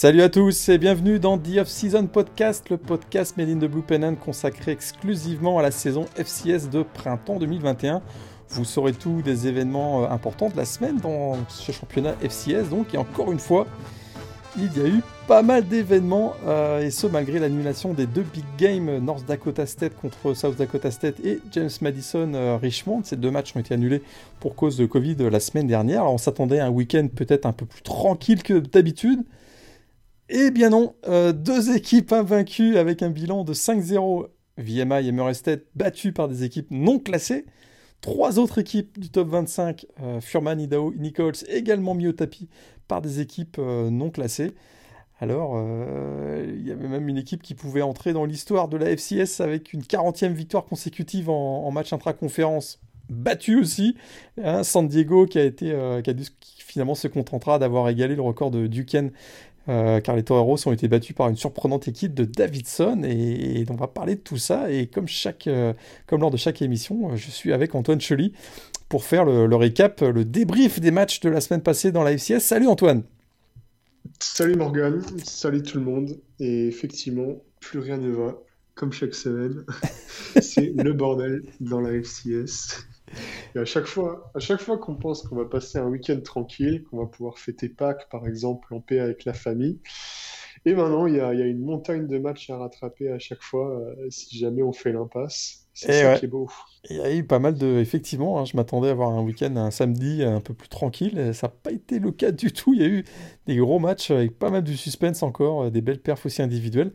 Salut à tous et bienvenue dans The Off-Season Podcast, le podcast Made in the Blue Pennant consacré exclusivement à la saison FCS de printemps 2021. Vous saurez tout des événements euh, importants de la semaine dans ce championnat FCS donc et encore une fois, il y a eu pas mal d'événements euh, et ce malgré l'annulation des deux big games North Dakota State contre South Dakota State et James Madison euh, Richmond. Ces deux matchs ont été annulés pour cause de Covid la semaine dernière. Alors on s'attendait à un week-end peut-être un peu plus tranquille que d'habitude. Eh bien non, euh, deux équipes invaincues avec un bilan de 5-0, VMI et Murray State battues par des équipes non classées. Trois autres équipes du top 25, euh, Furman, Idaho, Nichols, également mis au tapis par des équipes euh, non classées. Alors, il y avait même une équipe qui pouvait entrer dans l'histoire de la FCS avec une 40e victoire consécutive en, match intra-conférence, battue aussi. Hein, San Diego qui qui finalement se contentera d'avoir égalé le record de Duquesne euh, car les Toreros ont été battus par une surprenante équipe de Davidson et, on va parler de tout ça et comme, chaque, euh, comme lors de chaque émission, je suis avec Antoine Chely pour faire le, récap, le débrief des matchs de la semaine passée dans la FCS. Salut Antoine Salut Morgan, salut tout le monde et effectivement, plus rien ne va comme chaque semaine. C'est le bordel dans la FCS. Et à chaque fois, à chaque fois qu'on pense qu'on va passer un week-end tranquille, qu'on va pouvoir fêter Pâques, par exemple, en paix avec la famille, et maintenant, il y a, une montagne de matchs à rattraper à chaque fois euh, si jamais on fait l'impasse. C'est ça qui est beau. Il y a eu pas mal de. Effectivement, hein, je m'attendais à avoir un week-end, un samedi un peu plus tranquille. Ça n'a pas été le cas du tout. Il y a eu des gros matchs avec pas mal de suspense encore, des belles perfs aussi individuelles.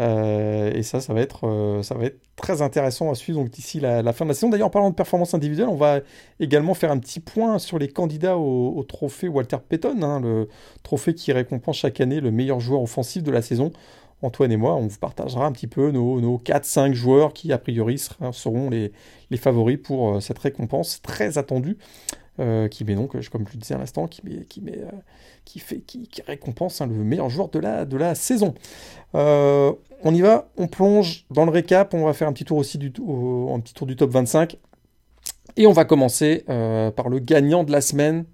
Euh, et ça, ça va, être, euh, ça va être très intéressant à suivre d'ici la, fin de la saison. D'ailleurs, en parlant de performance individuelle, on va également faire un petit point sur les candidats au, trophée Walter Payton, hein, le trophée qui récompense chaque année le meilleur joueur offensif de la saison. Antoine et moi, on vous partagera un petit peu nos, nos 4-5 joueurs qui, a priori, seront les, les favoris pour euh, cette récompense très attendue. Euh, qui met donc, comme je le disais à l'instant, qui, met, qui, met, euh, qui, fait, qui, récompense hein, le meilleur joueur de la, de la saison. Euh, on y va, on plonge dans le récap, on va faire un petit tour aussi du, un petit tour du top 25. Et on va commencer par le gagnant de la semaine.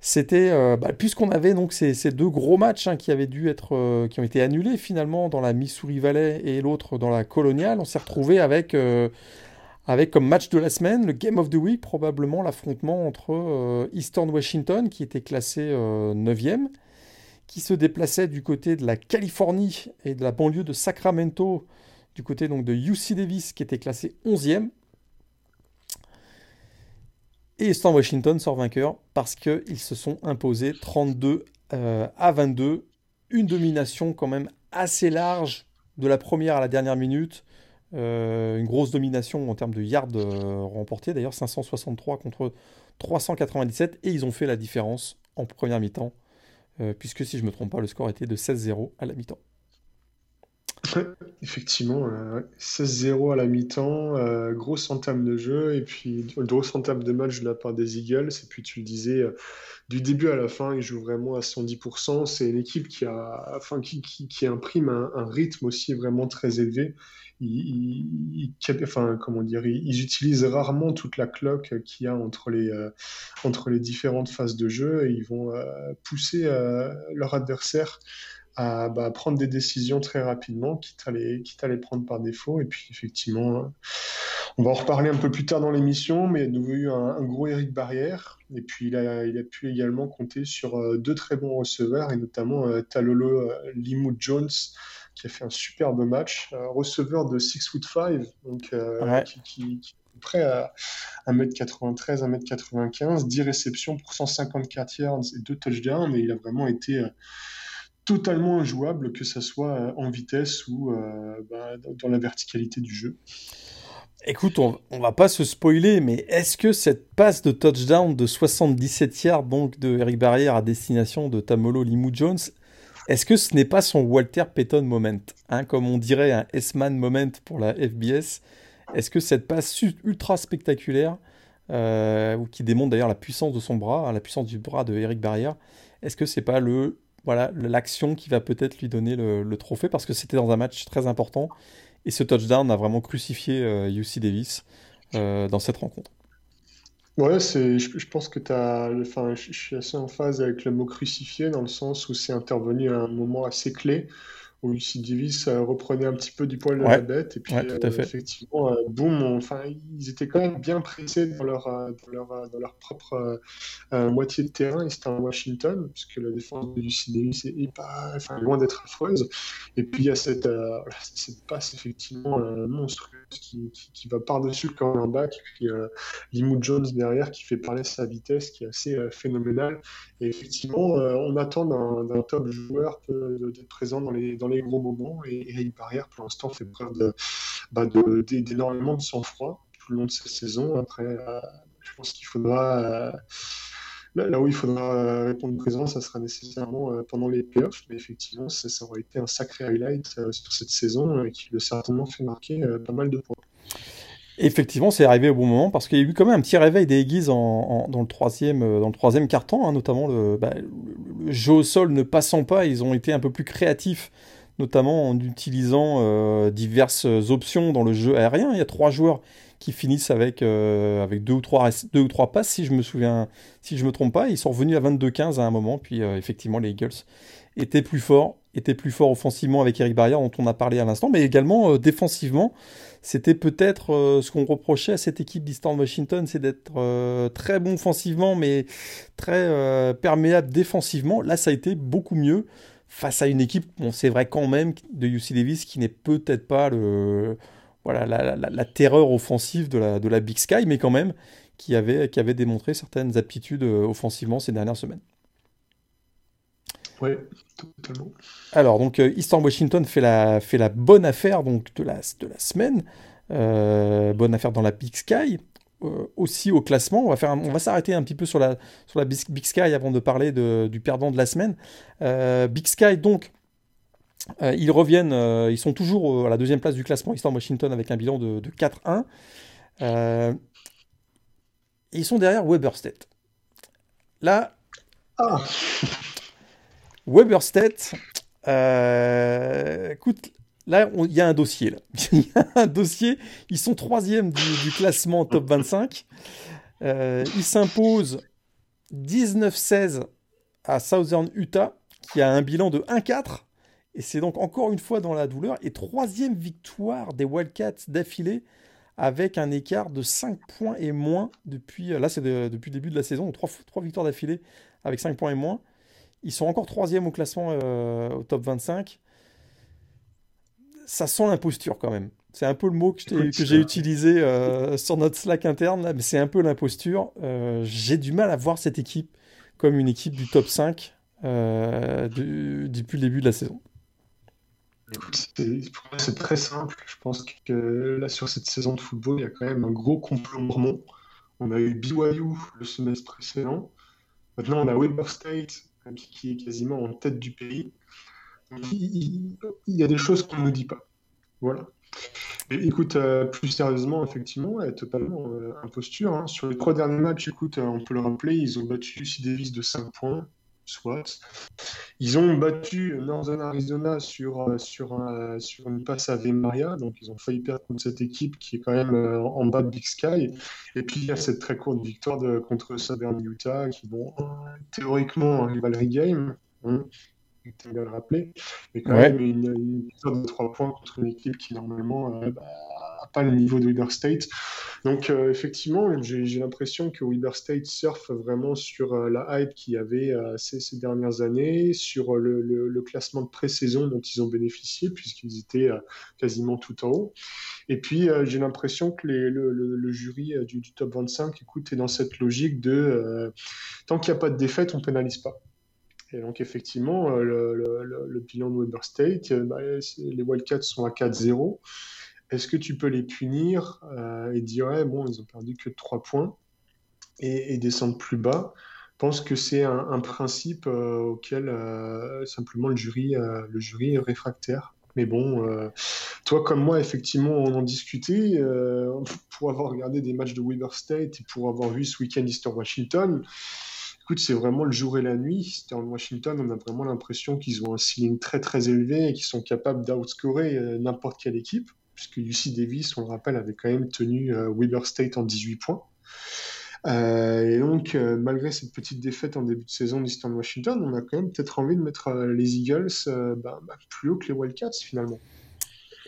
C'était, bah, puisqu'on avait donc ces, ces, deux gros matchs hein, qui avaient dû être, qui ont été annulés finalement dans la Missouri Valley et l'autre dans la Coloniale, on s'est retrouvé avec avec comme match de la semaine le Game of the Week, probablement l'affrontement entre euh, Eastern Washington, qui était classé 9e, euh, qui se déplaçait du côté de la Californie et de la banlieue de Sacramento, du côté donc de UC Davis, qui était classé 11e. Et Eastern Washington sort vainqueur parce qu'ils se sont imposés 32 euh, à 22. Une domination quand même assez large de la première à la dernière minute. Euh, une grosse domination en termes de yards euh, remportés, d'ailleurs 563 contre 397, et ils ont fait la différence en première mi-temps, euh, puisque si je ne me trompe pas, le score était de 16-0 à la mi-temps. effectivement, 16-0 à la mi-temps, grosse entame de jeu, et puis grosse entame de match de la part des Eagles, et puis tu le disais, du début à la fin, ils jouent vraiment à 110%, c'est une équipe qui, a, enfin, qui, qui, imprime un, rythme aussi vraiment très élevé, ils, enfin, comment dire, ils, utilisent rarement toute la cloque qu'il y a entre les, euh, entre les différentes phases de jeu et ils vont euh, pousser euh, leur adversaire à bah, prendre des décisions très rapidement, quitte à, les, quitte à les prendre par défaut. Et puis effectivement, on va en reparler un peu plus tard dans l'émission, mais il y a eu un, gros Eric Barrière. Et puis il a, il a pu également compter sur deux très bons receveurs, et notamment Talolo Limou Jones, qui a fait un superbe match, receveur de 6 foot 5, donc euh, qui, est prêt à 1m93, 1m95, 10 réceptions pour 154 yards et 2 touchdowns, mais il a vraiment été euh, totalement injouable, que ce soit euh, en vitesse ou bah, dans la verticalité du jeu. Écoute, on, on, va pas se spoiler, mais est-ce que cette passe de touchdown de 77 yards donc de Eric Barrière à destination de Tamolo Limou Jones, est-ce que ce n'est pas son Walter Payton moment hein, Comme on dirait un S-Man moment pour la FBS. Est-ce que cette passe ultra spectaculaire, euh, qui démontre d'ailleurs la puissance de son bras, hein, la puissance du bras de Eric Barrière, est-ce que c'est pas le voilà l'action qui va peut-être lui donner le, trophée? Parce que c'était dans un match très important et ce touchdown a vraiment crucifié UC euh, Davis euh, dans cette rencontre. Ouais, c'est, je, pense que tu as, enfin, je suis assez en phase avec le mot crucifié dans le sens où c'est intervenu à un moment assez clé où UC Davis euh, reprenait un petit peu du poil de la bête et puis ouais, tout à euh, fait. effectivement, euh, boum, enfin, ils étaient quand même bien pressés dans leur, dans leur, dans leur propre euh, moitié de terrain et c'était en Washington puisque la défense de UC Davis est, pas, enfin, loin d'être affreuse. Et puis il y a cette, euh, cette passe effectivement euh, monstrueuse qui, qui, qui va par-dessus le cornerback et puis Limou Jones derrière qui fait parler sa vitesse qui est assez phénoménale. Et effectivement, on attend d'un top joueur d'être présent dans les, dans les gros moments. Et Eric Barrière, pour l'instant, fait preuve de, bah, de- d'énormément sang-froid tout le long de cette saison. Après, euh, je pense qu'il faudra. euh, là, où il faudra euh, répondre présent, ça sera nécessairement pendant les playoffs. Mais effectivement, ça, ça aurait été un sacré highlight sur cette saison et qui lui a certainement fait marquer pas mal de points. Effectivement, c'est arrivé au bon moment parce qu'il y a eu quand même un petit réveil des Aggies en, dans le troisième, dans troisième quart-temps, hein, notamment bah, le jeu au sol ne passant pas, ils ont été un peu plus créatifs, notamment en utilisant euh, diverses options dans le jeu aérien. Il y a trois joueurs qui finissent avec, euh, deux ou trois, passes, si je me souviens, si je me trompe pas. Ils sont revenus à 22-15 à un moment, puis euh, effectivement les Eagles étaient plus forts, étaient plus forts offensivement avec Eric Barrière dont on a parlé à l'instant, mais également défensivement. C'était peut-être ce qu'on reprochait à cette équipe d'Eastern Washington, c'est d'être très bon offensivement, mais très perméable défensivement. Là, ça a été beaucoup mieux face à une équipe, bon, c'est vrai quand même, de UC Davis qui n'est peut-être pas le, voilà, la, la- la terreur offensive de la, de la Big Sky, mais quand même qui avait, qui avait démontré certaines aptitudes euh, offensivement ces dernières semaines. Oui, totalement. Alors, donc, euh, Eastern Washington fait la, fait la bonne affaire donc, de la, de la semaine. Euh, bonne affaire dans la Big Sky. Euh, aussi au classement, on va, faire un- on va s'arrêter un petit peu sur la, sur la Big Sky avant de parler de- du perdant de la semaine. Euh, Big Sky, donc, euh, ils reviennent, euh, ils sont toujours à la deuxième place du classement, Eastern Washington, avec un bilan de, de 4-1. Euh, et ils sont derrière Weber State. Là, Ah, Weber State, écoute, là, il y a un dossier. Il y a un dossier. Ils sont troisième du, classement top 25. Euh, ils s'imposent 19-16 à Southern Utah, qui a un bilan de 1-4. Et c'est donc encore une fois dans la douleur. Et troisième victoire des Wildcats d'affilée, avec un écart de 5 points et moins depuis. Là, c'est de- depuis le début de la saison. Donc, trois, trois victoires d'affilée avec 5 points et moins. Ils sont encore troisième au classement euh, au top 25. Ça sent l'imposture quand même. C'est un peu le mot que j'ai euh, utilisé euh, sur notre Slack interne, là, mais c'est un peu l'imposture. Euh, j'ai du mal à voir cette équipe comme une équipe du top 5 euh, du- depuis le début de la saison. Écoute, c'est- pour moi, c'est très simple. Je pense que là, sur cette saison de football, il y a quand même un gros complot mormon. On a eu BYU le semestre précédent. Maintenant, on a Weber State qui est quasiment en tête du pays. Il, y a des choses qu'on ne dit pas. Voilà. Écoute, euh, plus sérieusement, effectivement, ouais, totalement euh, imposture. hein. Sur les trois derniers matchs, écoute, euh, on peut le rappeler, ils ont battu UC Davis de 5 points, soit. Ils ont battu Northern Arizona sur, euh, sur, un- sur une passe à V Maria, donc ils ont failli perdre contre cette équipe qui est quand même en bas de Big Sky. Et puis il y a cette très courte victoire contre Southern Utah, qui, bon, théoriquement, un rivalry game, hein, tu bien le rappeler, mais quand Ouais. même une, une victoire de 3 points contre une équipe qui normalement n'a pas le niveau de Weber State. Donc euh, effectivement, j'ai l'impression que Weber State surfe vraiment sur euh, la hype qu'il y avait euh, ces, ces dernières années, sur euh, le, le- le classement de pré-saison dont ils ont bénéficié, puisqu'ils étaient euh, quasiment tout en haut. Et puis euh, j'ai l'impression que les- le, le- le jury euh, du, du top 25 écoute, est dans cette logique de euh, tant qu'il n'y a pas de défaite, on pénalise pas. Et donc, effectivement, euh, le, bilan de Weber State, euh, bah, les Wildcats sont à 4-0. Est-ce que tu peux les punir euh, et dire, ouais, bon, ils ont perdu que 3 points et, descendre plus bas? Je pense que c'est un, principe auquel simplement le jury, le jury est réfractaire. Mais bon, toi comme moi, effectivement, on en discutait pour avoir regardé des matchs de Weber State et pour avoir vu ce week-end Eastern Washington. Écoute, c'est vraiment le jour et la nuit. C'était en Washington, on a vraiment l'impression qu'ils ont un ceiling très très élevé et qu'ils sont capables d'outscorer euh, n'importe quelle équipe, puisque UC Davis, on le rappelle, avait quand même tenu euh, Weber State en 18 points. et donc, malgré cette petite défaite en début de saison d'Eastern Washington, on a quand même peut-être envie de mettre les Eagles bah, bah, plus haut que les Wildcats finalement.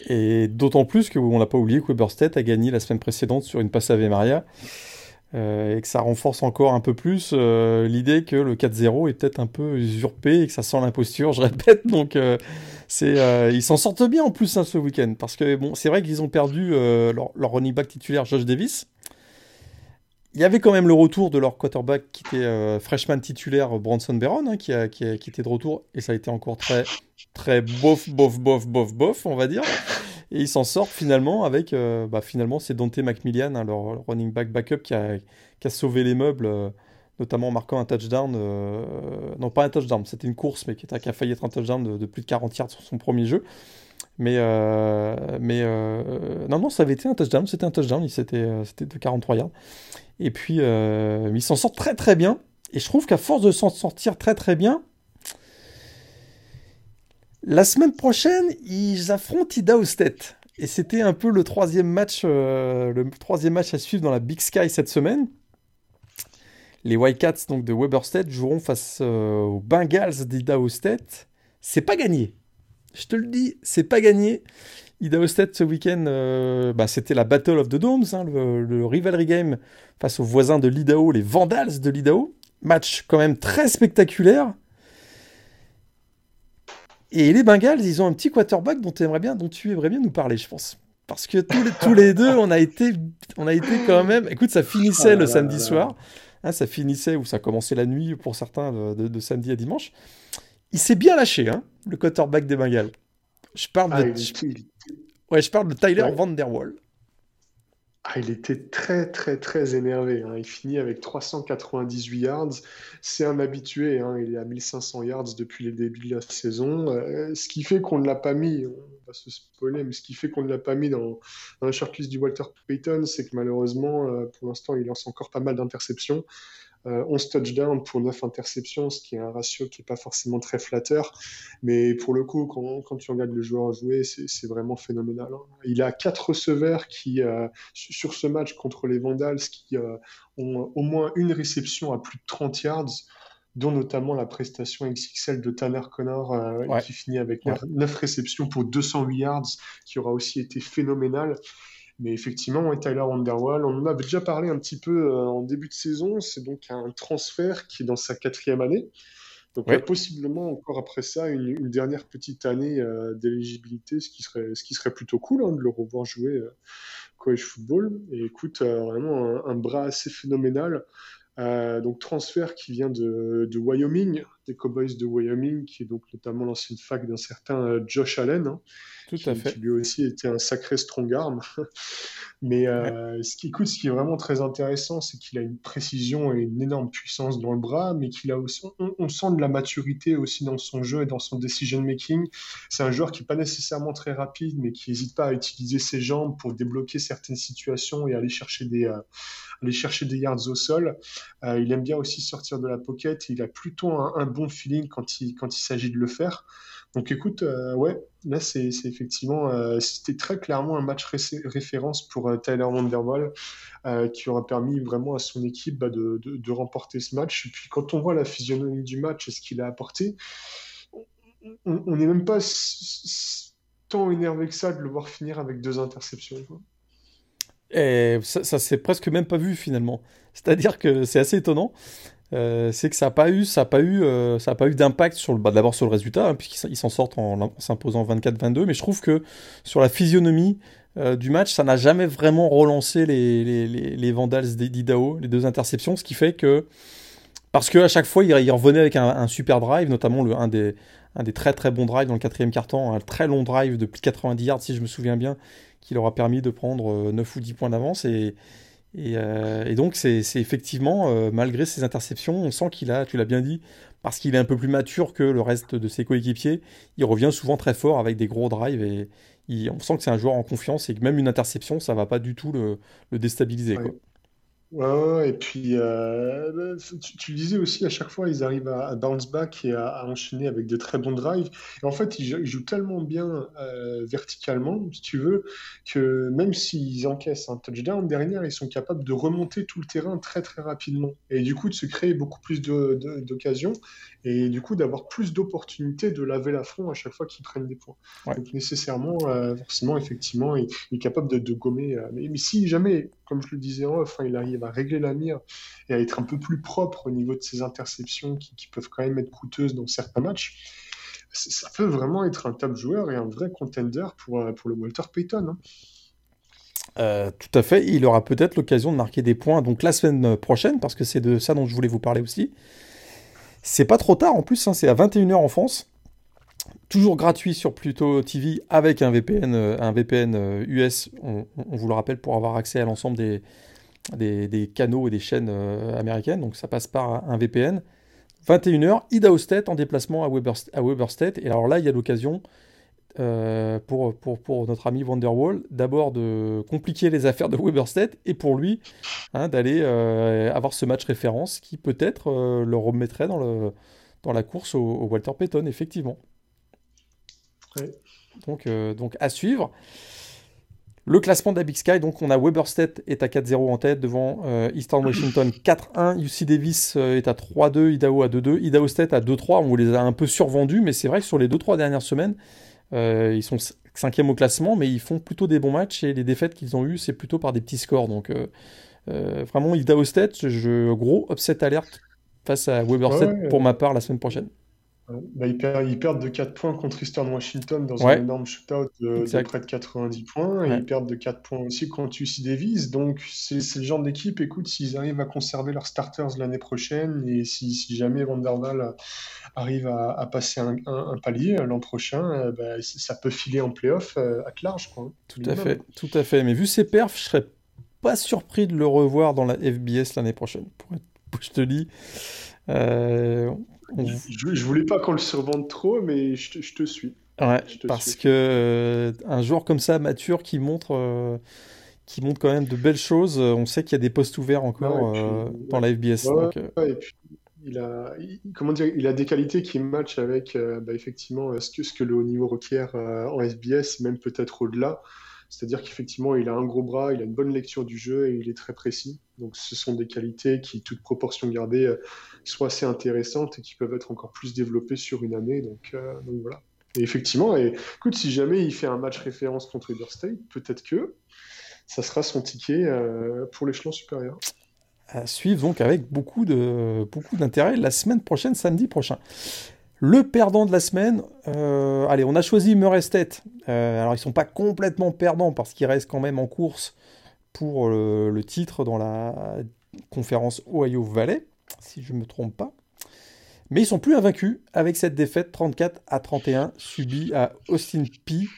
Et d'autant plus que on l'a pas oublié que Weberstedt a gagné la semaine précédente sur une passe Ave Maria. Euh, et que ça renforce encore un peu plus euh, l'idée que le 4-0 est peut-être un peu usurpé et que ça sent l'imposture, je répète. Donc, euh, c'est, ils s'en sortent bien en plus hein, ce week-end. Parce que bon, c'est vrai qu'ils ont perdu leur, running back titulaire, Josh Davis. Il y avait quand même le retour de leur quarterback qui était freshman titulaire, Bronson Barron, hein, qui, a, qui, qui, était de retour. Et ça a été encore très, très bof, bof, bof, bof, bof, on va dire. Et ils s'en sortent finalement avec, euh, bah, finalement, c'est Dante McMillian, hein, leur running back backup, qui a, qui a sauvé les meubles, euh, notamment en marquant un touchdown. Euh, non, pas un touchdown, c'était une course, mais qui, qui, a failli être un touchdown de, plus de 40 yards sur son premier jeu. Mais, mais non, non, ça avait été un touchdown, c'était un touchdown, c'était de 43 yards. Et puis, ils s'en sortent très très bien. Et je trouve qu'à force de s'en sortir très très bien, la semaine prochaine, ils affrontent Idaho State. Et c'était un peu le troisième match, euh, le troisième match à suivre dans la Big Sky cette semaine. Les Wildcats donc de Weber State joueront face euh, aux Bengals d'Idaho State. C'est pas gagné. Je te le dis, c'est pas gagné. Idaho State ce week-end, euh, bah, c'était la Battle of the Domes, hein, le, rivalry game face aux voisins de l'Idaho, les Vandals de l'Idaho. Match quand même très spectaculaire. Et les Bengals, ils ont un petit quarterback dont, aimerais bien, dont tu aimerais bien nous parler, je pense. Parce que tous les, tous les deux, on a, été, on a été quand même. Écoute, ça finissait oh le samedi soir. Hein, ça finissait ou ça commençait la nuit pour certains de, samedi à dimanche. Il s'est bien lâché, hein, le quarterback des Bengals. Je parle de, ah, ouais, je parle de Tyler Van Der Wall. Ah, il était très très très énervé. Hein. Il finit avec 398 yards. C'est un habitué. Hein. Il est à 1500 yards depuis le début de la saison. Euh, ce qui fait qu'on ne l'a pas mis, va se spoiler, mais ce qui fait qu'on ne l'a pas mis dans, dans la shortlist du Walter Payton, c'est que malheureusement, euh, pour l'instant, il lance encore pas mal d'interceptions. 11 euh, touchdowns pour 9 interceptions, ce qui est un ratio qui n'est pas forcément très flatteur. Mais pour le coup, quand, tu regardes le joueur jouer, c'est vraiment phénoménal. Hein. Il a 4 receveurs qui, euh, sur ce match contre les Vandals qui ont au moins une réception à plus de 30 yards dont notamment la prestation XXL de Tanner Connor, qui finit avec 9 réceptions pour 208 yards, qui aura aussi été phénoménal. Mais effectivement, Tyler Wonderwall, on en avait déjà parlé un petit peu euh, en début de saison. C'est donc un transfert qui est dans sa quatrième année. Donc il y a possiblement encore après ça une, dernière petite année euh, d'éligibilité, ce qui serait ce qui serait plutôt cool hein, de le revoir jouer euh, college football. Et écoute, vraiment un, bras assez phénoménal. Donc transfert qui vient de, de, Wyoming, des Cowboys de Wyoming, qui est donc notamment l'ancienne fac d'un certain Josh Allen. Hein. Tout à fait. Qui lui aussi était un sacré strong arm. Mais euh, ce qui écoute, ce qui est vraiment très intéressant, c'est qu'il a une précision et une énorme puissance dans le bras, mais qu'il a aussi, on, sent de la maturité aussi dans son jeu et dans son decision making. C'est un joueur qui n'est pas nécessairement très rapide, mais qui n'hésite pas à utiliser ses jambes pour débloquer certaines situations et aller chercher des, euh, aller chercher des yards au sol. Euh, il aime bien aussi sortir de la pocket. il a plutôt un, un bon feeling quand il, quand il s'agit de le faire. Donc écoute, euh, ouais, là c'est effectivement, euh, c'était très clairement un match référence pour euh, Tyler Wonderwall qui aura permis vraiment à son équipe bah, de, de, remporter ce match. Et puis quand on voit la physionomie du match et ce qu'il a apporté, on n'est même pas tant énervé que ça de le voir finir avec deux interceptions. Et ça, ça s'est presque même pas vu finalement. C'est-à-dire que c'est assez étonnant. Euh, c'est que ça n'a pas eu, ça a pas eu, euh, ça a pas eu d'impact sur le, bah, d'abord sur le résultat, hein, puisqu'ils s'en sortent en, s'imposant 24-22. Mais je trouve que sur la physionomie euh, du match, ça n'a jamais vraiment relancé les, les, les, Vandals d'Idaho, les deux interceptions, ce qui fait que parce qu'à chaque fois, ils, revenaient avec un, super drive, notamment le, un, des, un des très très bons drives dans le quatrième quart-temps, un très long drive de plus de 90 yards, si je me souviens bien, qui leur a permis de prendre 9 ou 10 points d'avance. Et, euh, et, donc, c'est effectivement, euh, malgré ses interceptions, on sent qu'il a, tu l'as bien dit, parce qu'il est un peu plus mature que le reste de ses coéquipiers, il revient souvent très fort avec des gros drives et on sent que c'est un joueur en confiance et que même une interception, ça va pas du tout le, déstabiliser. Ouais, et puis euh, tu, le disais aussi, à chaque fois, ils arrivent à, bounce back et à, enchaîner avec de très bons drives. Et en fait, ils, jouent tellement bien euh, verticalement, si tu veux, que même s'ils encaissent un touchdown derrière, ils sont capables de remonter tout le terrain très très rapidement. Et du coup, de se créer beaucoup plus d'occasions et du coup d'avoir plus d'opportunités de laver la front à chaque fois qu'ils prennent des points. Donc nécessairement, euh, forcément, effectivement, il, est capable de, gommer. Mais, si jamais, comme je le disais en off, hein, il arrive à régler la mire et à être un peu plus propre au niveau de ses interceptions qui, peuvent quand même être coûteuses dans certains matchs, ça peut vraiment être un top joueur et un vrai contender pour, euh, pour le Walter Payton. Hein. tout à fait, il aura peut-être l'occasion de marquer des points donc la semaine prochaine, parce que c'est de ça dont je voulais vous parler aussi. C'est pas trop tard en plus, hein, c'est à 21h en France. Toujours gratuit sur Pluto TV avec un VPN, euh, un VPN US, euh, on, vous le rappelle, pour avoir accès à l'ensemble des, des, canaux et des chaînes euh, américaines. Donc ça passe par un VPN. 21h, Idaho State en déplacement à Weber, à. Et alors là, il y a l'occasion euh, pour, pour, pour, notre ami Wonderwall, d'abord de compliquer les affaires de Weberstedt et pour lui hein, d'aller euh, avoir ce match référence qui peut-être euh, le remettrait dans, le, dans la course au, Walter Payton, effectivement. Donc, donc à suivre. Le classement de la Big Sky, donc on a Weberstedt est à 4-0 en tête devant Eastern Washington 4-1, UC Davis est à 3-2, Idaho à 2-2, Idaho State à 2-3, on vous les a un peu survendus, mais c'est vrai que sur les 2-3 dernières semaines, euh, ils sont cinquième au classement, mais ils font plutôt des bons matchs et les défaites qu'ils ont eues, c'est plutôt par des petits scores. Donc euh, euh, vraiment, Idaho State, je, gros upset alerte face à Weber State pour ma part la semaine prochaine. Bah, ils, perdent, de 4 points contre Eastern Washington dans un énorme shootout de, de, près de 90 points. Et ils perdent de 4 points aussi contre UC Davis. Donc, c'est le genre d'équipe, écoute, s'ils arrivent à conserver leurs starters l'année prochaine et si, si jamais Vanderval arrive à, passer un, palier l'an prochain, euh, bah, ça peut filer en playoff euh, à large. Quoi, tout à fait, tout à fait. Mais vu ses perfs, je serais pas surpris de le revoir dans la FBS l'année prochaine. Pour être, je te dis. Euh, je, voulais pas qu'on le survende trop, mais je te, suis. Ouais, parce que euh, un joueur comme ça, mature, qui montre, euh, qui montre quand même de belles choses, euh, on sait qu'il y a des postes ouverts encore dans la FBS. et puis, il a, comment dire, il a des qualités qui matchent avec bah, effectivement ce que, ce que le haut niveau requiert en FBS, même peut-être au-delà. C'est-à-dire qu'effectivement, il a un gros bras, il a une bonne lecture du jeu et il est très précis. Donc, ce sont des qualités qui, toute proportion gardée, euh, sont assez intéressantes et qui peuvent être encore plus développées sur une année. Donc, euh, voilà. Et effectivement, et, écoute, si jamais il fait un match référence contre Weber State, peut-être que ça sera son ticket euh, pour l'échelon supérieur. À suivre donc avec beaucoup beaucoup d'intérêt la semaine prochaine, samedi prochain. Le perdant de la semaine, euh, allez, on a choisi Murray euh, alors, ils sont pas complètement perdants parce qu'ils restent quand même en course pour le, titre dans la conférence Ohio Valley, si je ne me trompe pas. Mais ils sont plus invaincus avec cette défaite 34 à 31 subie à Austin P.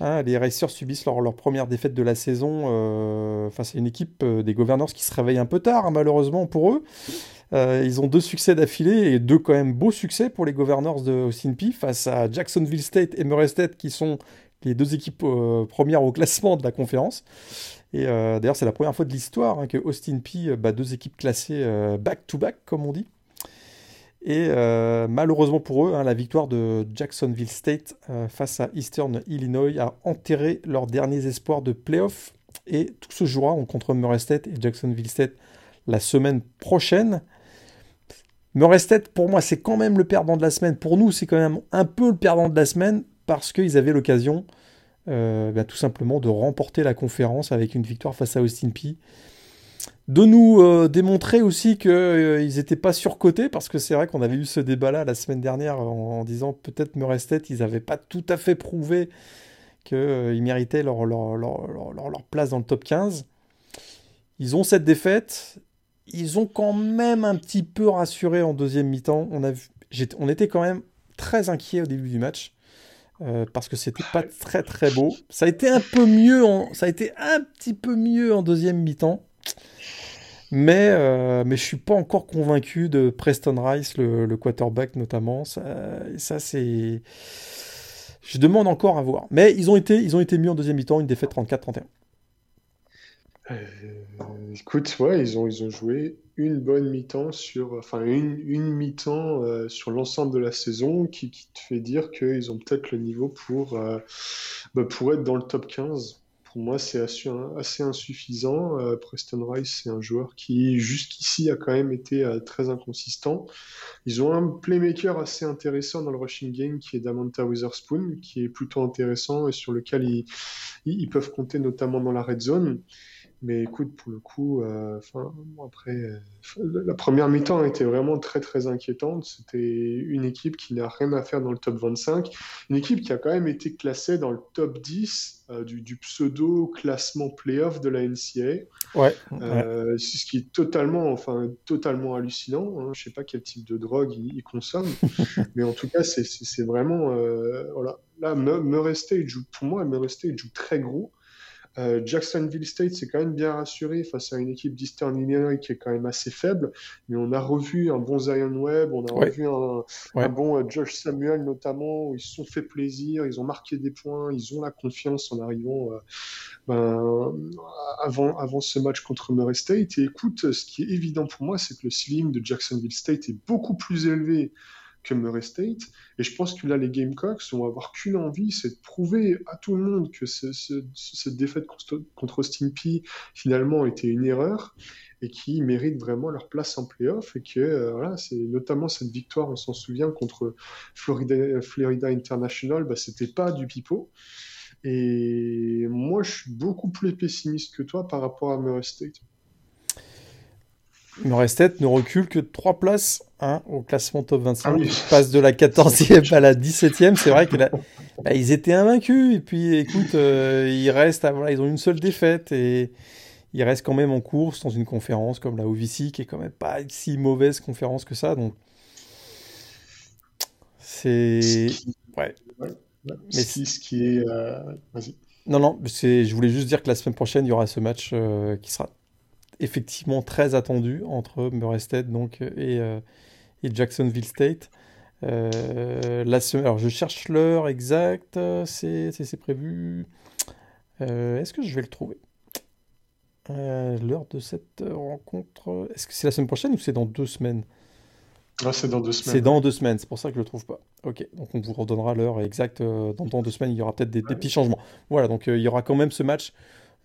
Hein, les Racers subissent leur, première défaite de la saison euh, face à une équipe des Governors qui se réveille un peu tard, hein, malheureusement pour eux. Euh, ils ont deux succès d'affilée et deux quand même beaux succès pour les Governors de Austin Peay face à Jacksonville State et Murray State qui sont les deux équipes euh, premières au classement de la conférence. Et euh, d'ailleurs, c'est la première fois de l'histoire hein, que Austin Peay bat deux équipes classées back-to-back, comme on dit. Et malheureusement pour eux, hein, la victoire de Jacksonville State face à Eastern Illinois a enterré leurs derniers espoirs de playoff. Et tout se jouera contre Murray State et Jacksonville State la semaine prochaine. Murray pour moi, c'est quand même le perdant de la semaine. Pour nous, c'est quand même un peu le perdant de la semaine parce qu'ils avaient l'occasion, euh, ben, tout simplement, de remporter la conférence avec une victoire face à Austin P. De nous euh, démontrer aussi qu'ils euh, n'étaient pas surcotés, parce que c'est vrai qu'on avait eu ce débat-là la semaine dernière en, disant peut-être Murray ils n'avaient pas tout à fait prouvé qu'ils méritaient leur, leur, leur, place dans le top 15. Ils ont cette défaite, ils ont quand même un petit peu rassuré en deuxième mi-temps. On, a on était quand même très inquiet au début du match. Euh, parce que c'était pas très très beau. Ça a été un peu mieux, en, ça a été un petit peu mieux en deuxième mi-temps, mais euh, mais je suis pas encore convaincu de Preston Rice, le, quarterback notamment. Ça, ça c'est, je demande encore à voir. Mais ils ont été ils ont été mieux en deuxième mi-temps, une défaite 34-31. Euh, écoute, ouais, ils ont, ils ont joué une bonne mi-temps sur, enfin une, une mi-temps euh, sur l'ensemble de la saison qui, qui te fait dire qu'ils ont peut-être le niveau pour, euh, bah, pour être dans le top 15. Pour moi, c'est assez, insuffisant. Euh, Preston Rice, c'est un joueur qui, jusqu'ici, a quand même été euh, très inconsistant. Ils ont un playmaker assez intéressant dans le rushing game qui est Damanta Witherspoon, qui est plutôt intéressant et sur lequel ils peuvent compter notamment dans la red zone. Mais écoute, pour le coup, euh, après, euh, la première mi-temps a été vraiment très très inquiétante. C'était une équipe qui n'a rien à faire dans le top 25, une équipe qui a quand même été classée dans le top 10 euh, du, du pseudo classement playoff de la NCA. Ouais. C'est ce qui est totalement, enfin, totalement hallucinant. Hein. Je sais pas quel type de drogue ils, ils consomment, mais en tout cas, c'est vraiment, voilà. Là, Murray State joue, pour moi, Murray State joue très gros. Euh, Jacksonville State s'est quand même bien rassuré face à une équipe d'Eastern Illinois qui est quand même assez faible, mais on a revu un bon Zion Webb, on a Ouais. revu un, Ouais. un bon euh, Josh Samuel notamment, où ils se sont fait plaisir, ils ont marqué des points, ils ont la confiance en arrivant euh, ben, avant, avant ce match contre Murray State. Et écoute, ce qui est évident pour moi, c'est que le ceiling de Jacksonville State est beaucoup plus élevé que Murray State. Et je pense que là, les Gamecocks vont avoir qu'une envie, c'est de prouver à tout le monde que ce- ce- cette défaite contre, Austin Peay, finalement, était une erreur et qui méritent vraiment leur place en playoff. Et que, euh, voilà, c'est notamment cette victoire, on s'en souvient, contre Florida, Florida International, bah, c'était pas du pipeau. Et moi, je suis beaucoup plus pessimiste que toi par rapport à Murray State. State ne recule que de 3 places hein, au classement top 25. Ah oui. Ils passent de la 14e à la 17e. C'est vrai que là, bah, étaient invaincus. Et puis, écoute, euh, ils restent, à- voilà, ils ont une seule défaite et ils restent quand même en course dans une conférence comme la OVC, qui est quand même pas si mauvaise conférence que ça. Donc, c'est. Ouais. ouais, ouais. Mais Ce qui, ce qui est. euh, Vas-y. Non, non, je voulais juste dire que la semaine prochaine, il y aura ce match euh, qui sera effectivement très attendu entre Murray State donc, et, euh, et Jacksonville State. Euh, la semaine, alors, je cherche l'heure exacte, c'est, c'est, c'est prévu. Euh, est-ce que je vais le trouver? L'heure de cette rencontre, est-ce que c'est la semaine prochaine ou c'est dans deux semaines? Ah, c'est dans deux C'est semaines. dans deux semaines, c'est pour ça que je le trouve pas. Ok, donc on vous redonnera l'heure exacte. dans, dans deux semaines, il y aura peut-être des, des petits changements. Voilà, donc euh, il y aura quand même ce match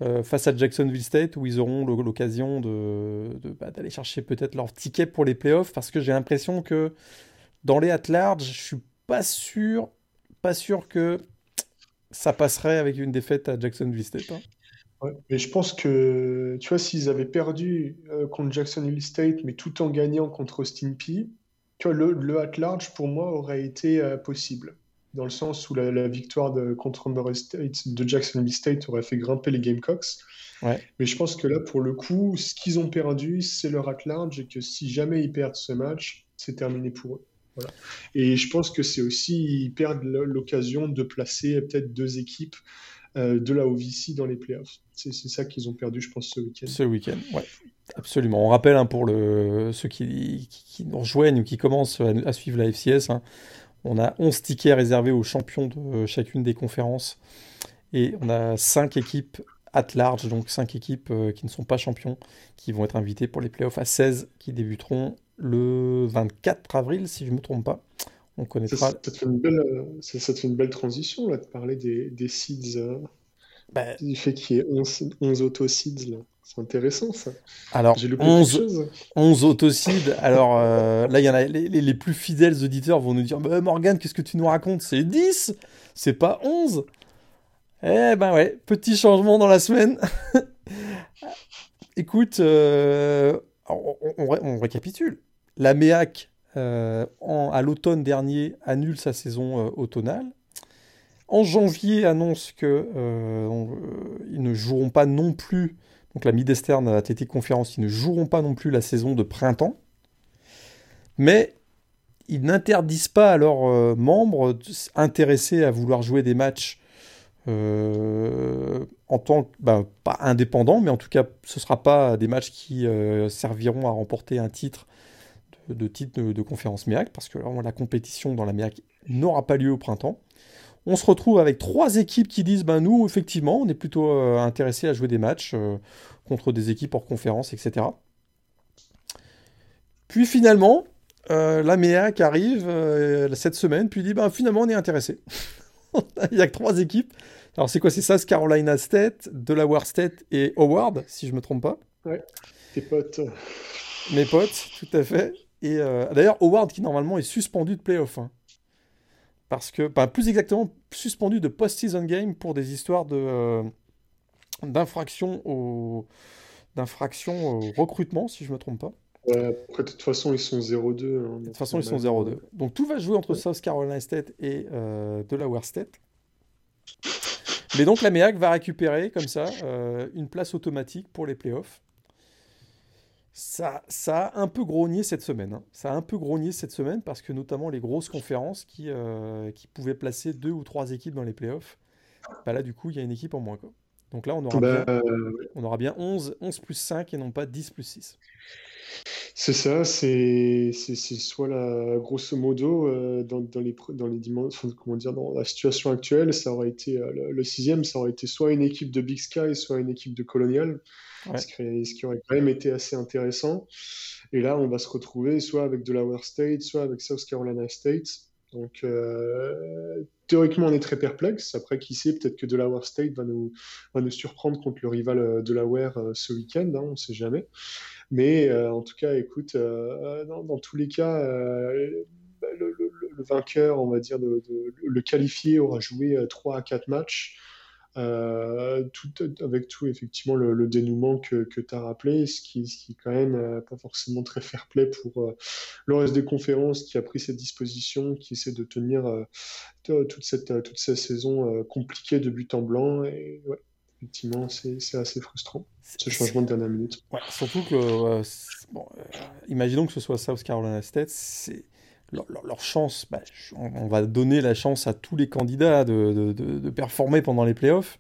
euh, face à Jacksonville State où ils auront l'occasion bah, d'aller chercher peut-être leur ticket pour les playoffs parce que j'ai l'impression que dans les at-large, je suis pas sûr, pas sûr que ça passerait avec une défaite à Jacksonville State. hein. Mais je pense que, tu vois, s'ils avaient perdu euh, contre Jacksonville State, mais tout en gagnant contre Austin vois, le, le at-large, pour moi, aurait été euh, possible. Dans le sens où la, la victoire de, contre Murray State de Jacksonville State aurait fait grimper les Gamecocks. Ouais. Mais je pense que là, pour le coup, ce qu'ils ont perdu, c'est leur at-large et que si jamais ils perdent ce match, c'est terminé pour eux. Voilà. Et je pense que c'est aussi, ils perdent l'occasion de placer peut-être deux équipes euh, de la OVC dans les playoffs. C'est c'est ça qu'ils ont perdu, je pense, ce week-end. Ce week-end, ouais, absolument. On rappelle hein, pour le, ceux qui, qui- qui nous rejoignent ou qui commencent à, à suivre la FCS, hein, on a 11 tickets réservés aux champions de chacune des conférences et on a 5 équipes at large, donc 5 équipes euh, qui ne sont pas champions, qui vont être invitées pour les playoffs à 16 qui débuteront le 24 avril, si je ne me trompe pas. On connaîtra. ça te fait une belle, euh, une belle transition, de parler des, des seeds, euh, bah, du fait qu'il y ait 11, 11 auto-seeds, là. C'est intéressant, ça. alors, J'ai loupé quelque 11, chose. 11 autocides. Alors euh, là, il y en a les, plus fidèles auditeurs vont nous dire bah, Morgane, qu'est-ce que tu nous racontes? C'est 10, c'est pas 11. Eh ben ouais, petit changement dans la semaine. Écoute, euh, on, on- on ré- on récapitule. La MEAC, euh, en- à l'automne dernier, annule sa saison automnale. En janvier, annonce que euh, euh, ils ne joueront pas non plus, donc la Mid-Eastern Athletic Conference, ils ne joueront pas non plus la saison de printemps. Mais ils n'interdisent pas à leurs euh, membres intéressés à vouloir jouer des matchs en tant que, ben, pas indépendants, mais en tout cas, ce ne sera pas des matchs qui serviront à remporter un titre de, titre de, conférence MEAC, parce que la compétition dans la MEAC n'aura pas lieu au printemps. On se retrouve avec trois équipes qui disent ben nous, effectivement, on est plutôt intéressés à jouer des matchs contre des équipes hors conférence, etc. Puis finalement, la MEAC arrive cette semaine, puis dit ben finalement, on est intéressé. Il n'y a que trois équipes. Alors c'est quoi? C'est South Carolina State, Delaware State et Howard, si je me trompe pas. Ouais, tes potes. Mes potes, tout à fait. Et euh, d'ailleurs, Howard qui normalement est suspendu de playoff. Hein. Parce que, pas plus exactement, suspendu de post-season game pour des histoires de euh, d'infraction au d'infraction au recrutement, si je me trompe pas. Ouais, après, de toute façon, ils sont 0-2. Hein, de toute façon, ils sont 0-2. Donc tout va jouer entre South Carolina State et euh, Delaware State. Mais donc la MEAC va récupérer comme ça euh, une place automatique pour les playoffs. Ça, ça a un peu grogné cette semaine. Hein. Ça a un peu grogné cette semaine parce que notamment les grosses conférences qui, euh, qui pouvaient placer deux ou trois équipes dans les playoffs, bah là du coup il y a une équipe en moins. Quoi. Donc là on aura, bah, bien, on aura bien 11, 11 plus 5 et non pas 10 plus 6. C'est ça, c'est soit la grosso modo euh, dans, les dans les dimensions, comment dire, dans la situation actuelle, ça aurait été euh, le, sixième, ça aurait été soit une équipe de Big Sky, soit une équipe de Colonial, ce, qui, aurait quand même été assez intéressant. Et là, on va se retrouver soit avec Delaware State, soit avec South Carolina State. Donc euh, théoriquement, on est très perplexe. Après, qui sait, peut-être que Delaware State va nous, va nous surprendre contre le rival Delaware ce week-end, hein, on ne sait jamais. Mais euh, en tout cas, écoute, euh, dans, tous les cas, euh, le, vainqueur, on va dire, le qualifié aura joué 3 à 4 matchs. Tout, avec tout effectivement le, dénouement que, que tu as rappelé, ce qui, ce qui est quand même pas forcément très fair-play pour le reste des conférences qui a pris cette disposition, qui essaie de tenir toute, cette, toute cette saison compliquée de but en blanc. Et ouais, effectivement, c'est assez frustrant, ce changement de dernière minute. surtout que, euh, bon, euh, imaginons que ce soit South Carolina State, c'est leur, chance, bah, on, va donner la chance à tous les candidats de, de, de, performer pendant les playoffs,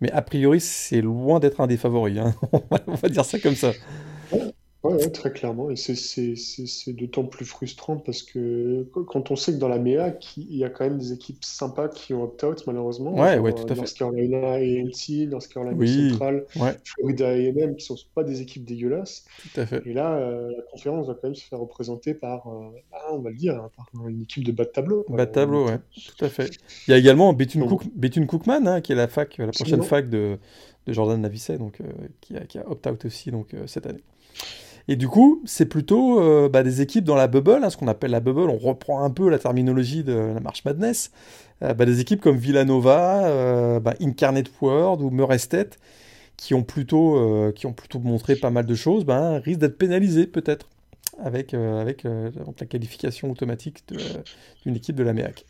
mais a priori, c'est loin d'être un des favoris. Hein. on va dire ça comme ça. Oui, très clairement. Et c'est d'autant plus frustrant parce que quand on sait que dans la MEA, il y a quand même des équipes sympas qui ont opt-out, malheureusement. Ouais, ouais, tout à fait. North Carolina AM, North Carolina oui, Central, Florida AM, qui ne sont pas des équipes dégueulasses. Tout à fait. Et là, euh, la conférence va quand même se faire représenter par, euh, bah, on va le dire, hein, par une équipe de bas de tableau. Bas de tableau, ouais. Tout à fait. Il y a également Bethune, Cook, Cookman, hein, qui est la fac, la prochaine fac de, de Jordan Navicet, donc, euh, qui a, qui a opt-out aussi donc, cette année. Et du coup, c'est plutôt euh, bah, des équipes dans la bubble, hein, ce qu'on appelle la bubble, on reprend un peu la terminologie de la Marche Madness, euh, bah, des équipes comme Villanova, euh, bah, Incarnate World ou Murestet, qui ont plutôt, qui ont plutôt montré pas mal de choses, ben, risquent d'être pénalisées peut-être avec, avec la qualification automatique d'une équipe de la MEAC.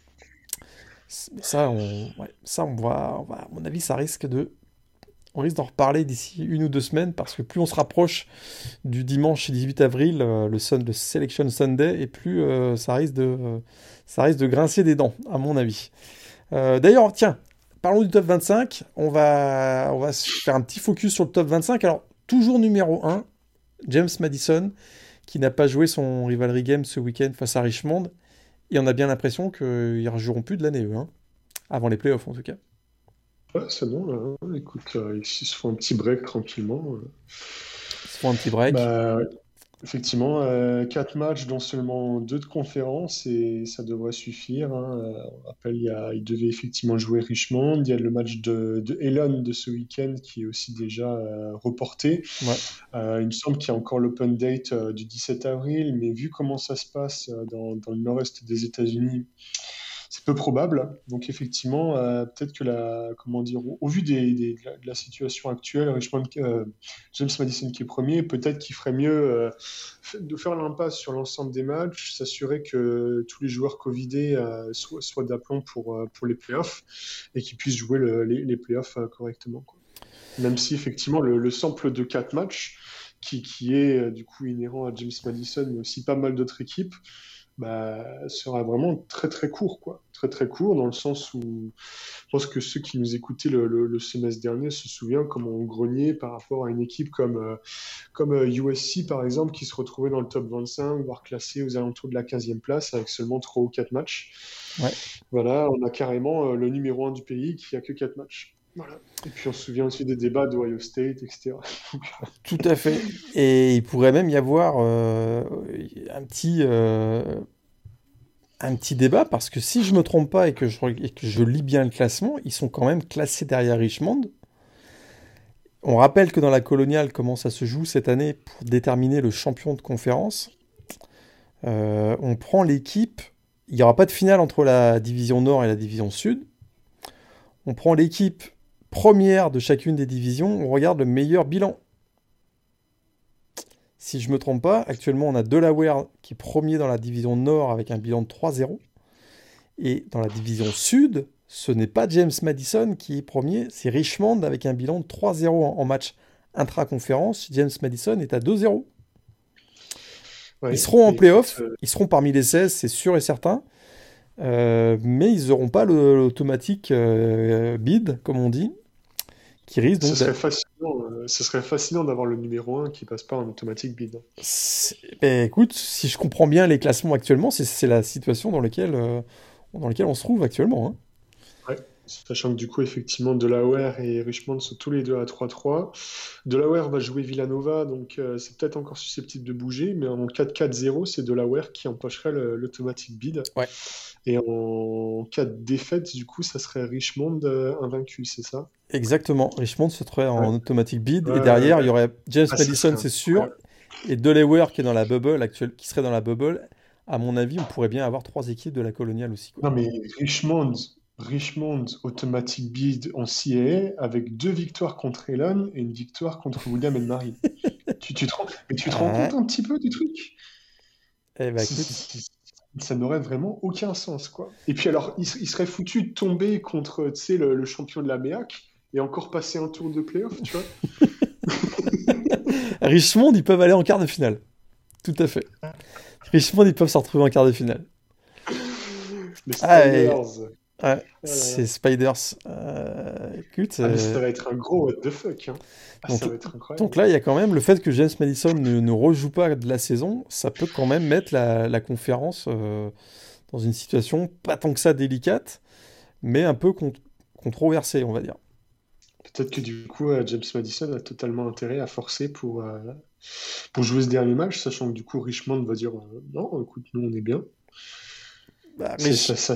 Ça, ça on va, à mon avis, ça risque de on risque d'en reparler d'ici une ou deux semaines parce que plus on se rapproche du dimanche 18 avril, euh, le, Selection Sunday, et plus euh, ça, risque de, euh, ça risque de grincer des dents, à mon avis. D'ailleurs, tiens, parlons du top 25. On va, on va faire un petit focus sur le top 25. Alors, toujours numéro 1, James Madison, qui n'a pas joué son rivalry game ce week-end face à Richmond. Et on a bien l'impression qu'ils ne rejoueront plus de l'année, eux, hein. avant les playoffs en tout cas c'est bon, là. Hein. Écoute, euh, ils se font un petit break tranquillement. Euh. Ils se font un petit break. Bah, effectivement, euh, quatre matchs, dont seulement deux de conférence, et ça devrait suffire. Hein. On rappelle, il, y a, il devait effectivement jouer Richmond. Il y a le match de, de Elon de ce week-end qui est aussi déjà reporté. il me semble qu'il y a encore l'open date du 17 avril, mais vu comment ça se passe dans, dans le nord-est des États-Unis, c'est peu probable. Donc effectivement, euh, peut-être que la, comment dire, au, vu de, la, situation actuelle, Richmond, euh, James Madison qui est premier, peut-être qu'il ferait mieux euh, de faire l'impasse sur l'ensemble des matchs, s'assurer que tous les joueurs covidés soient, soient d'aplomb pour, pour les playoffs et qu'ils puissent jouer les, playoffs correctement. Même si effectivement le, le, sample de quatre matchs qui, qui est du coup inhérent à James Madison, mais aussi pas mal d'autres équipes, bah, sera vraiment très très court, quoi. Très très court, dans le sens où je pense que ceux qui nous écoutaient le, semestre dernier se souviennent comment on grognait par rapport à une équipe comme, euh, comme USC, euh, par exemple, qui se retrouvait dans le top 25, voire classé aux alentours de la 15e place avec seulement 3 ou 4 matchs. Voilà, on a carrément le numéro 1 du pays qui a que 4 matchs. Et puis on se souvient aussi des débats d'Ohio State, etc. Tout à fait. Et il pourrait même y avoir euh, un, petit, euh, un petit débat, parce que si je ne me trompe pas et que, je, que je lis bien le classement, ils sont quand même classés derrière Richmond. On rappelle que dans la coloniale, comment ça se joue cette année pour déterminer le champion de conférence? Euh, on prend l'équipe. Il n'y aura pas de finale entre la division nord et la division sud. On prend l'équipe première de chacune des divisions, on regarde le meilleur bilan. Si je ne me trompe pas, actuellement on a Delaware qui est premier dans la division nord avec un bilan de 3-0. Et dans la division sud, ce n'est pas James Madison qui est premier, c'est Richmond avec un bilan de 3-0 en, match intra-conférence. James Madison est à 2-0. ils seront en playoff, euh, ils seront parmi les 16, c'est sûr et certain. Euh, mais ils n'auront pas l'automatique euh, bid, comme on dit, qui risque donc. Ce serait, fascinant, euh, fascinant d'avoir le numéro 1 qui passe pas en automatique bid. Ben, écoute, si je comprends bien les classements actuellement, c'est la situation dans laquelle, dans laquelle on se trouve actuellement. Hein. Ouais. Sachant que du coup, effectivement, Delaware et Richmond sont tous les deux à 3-3. Delaware va jouer Villanova, donc c'est peut-être encore susceptible de bouger, mais en 4-4-0, c'est Delaware qui empocherait l'automatique bid. Ouais. Et en cas de défaite, du coup, ça serait Richmond euh, invaincu, c'est ça? Exactement. Richmond se trouverait en automatique bid. et derrière, il y aurait James ah, Madison, c'est sûr. Et Delaware qui est dans la bubble actuelle, qui serait dans la bubble. À mon avis, on pourrait bien avoir trois équipes de la coloniale aussi. Non, mais Richmond, Richmond automatique bid en CAA avec deux victoires contre Elon et une victoire contre William et Marie. tu, tu, te rends, mais tu te rends compte un petit peu du truc? Eh ben, ça n'aurait vraiment aucun sens, quoi. Et puis alors, il, serait foutu de tomber contre, sais, le, champion de la MEAC et encore passer un tour de playoff, tu vois. Richmond, ils peuvent aller en quart de finale. Tout à fait. Richmond, ils peuvent se retrouver en quart de finale. Les ah, Ouais, c'est Spiders. Euh, écoute, ah, ça va être un gros what the fuck. Hein. Ah, donc, ça va être incroyable. donc, là, il y a quand même le fait que James Madison ne, ne, rejoue pas de la saison, ça peut quand même mettre la, la conférence euh, dans une situation pas tant que ça délicate, mais un peu controversée, on va dire. Peut-être que du coup, euh, James Madison a totalement intérêt à forcer pour, pour jouer ce dernier match, sachant que du coup, Richmond va dire non, écoute, nous on est bien. Bah, mais ça, ça,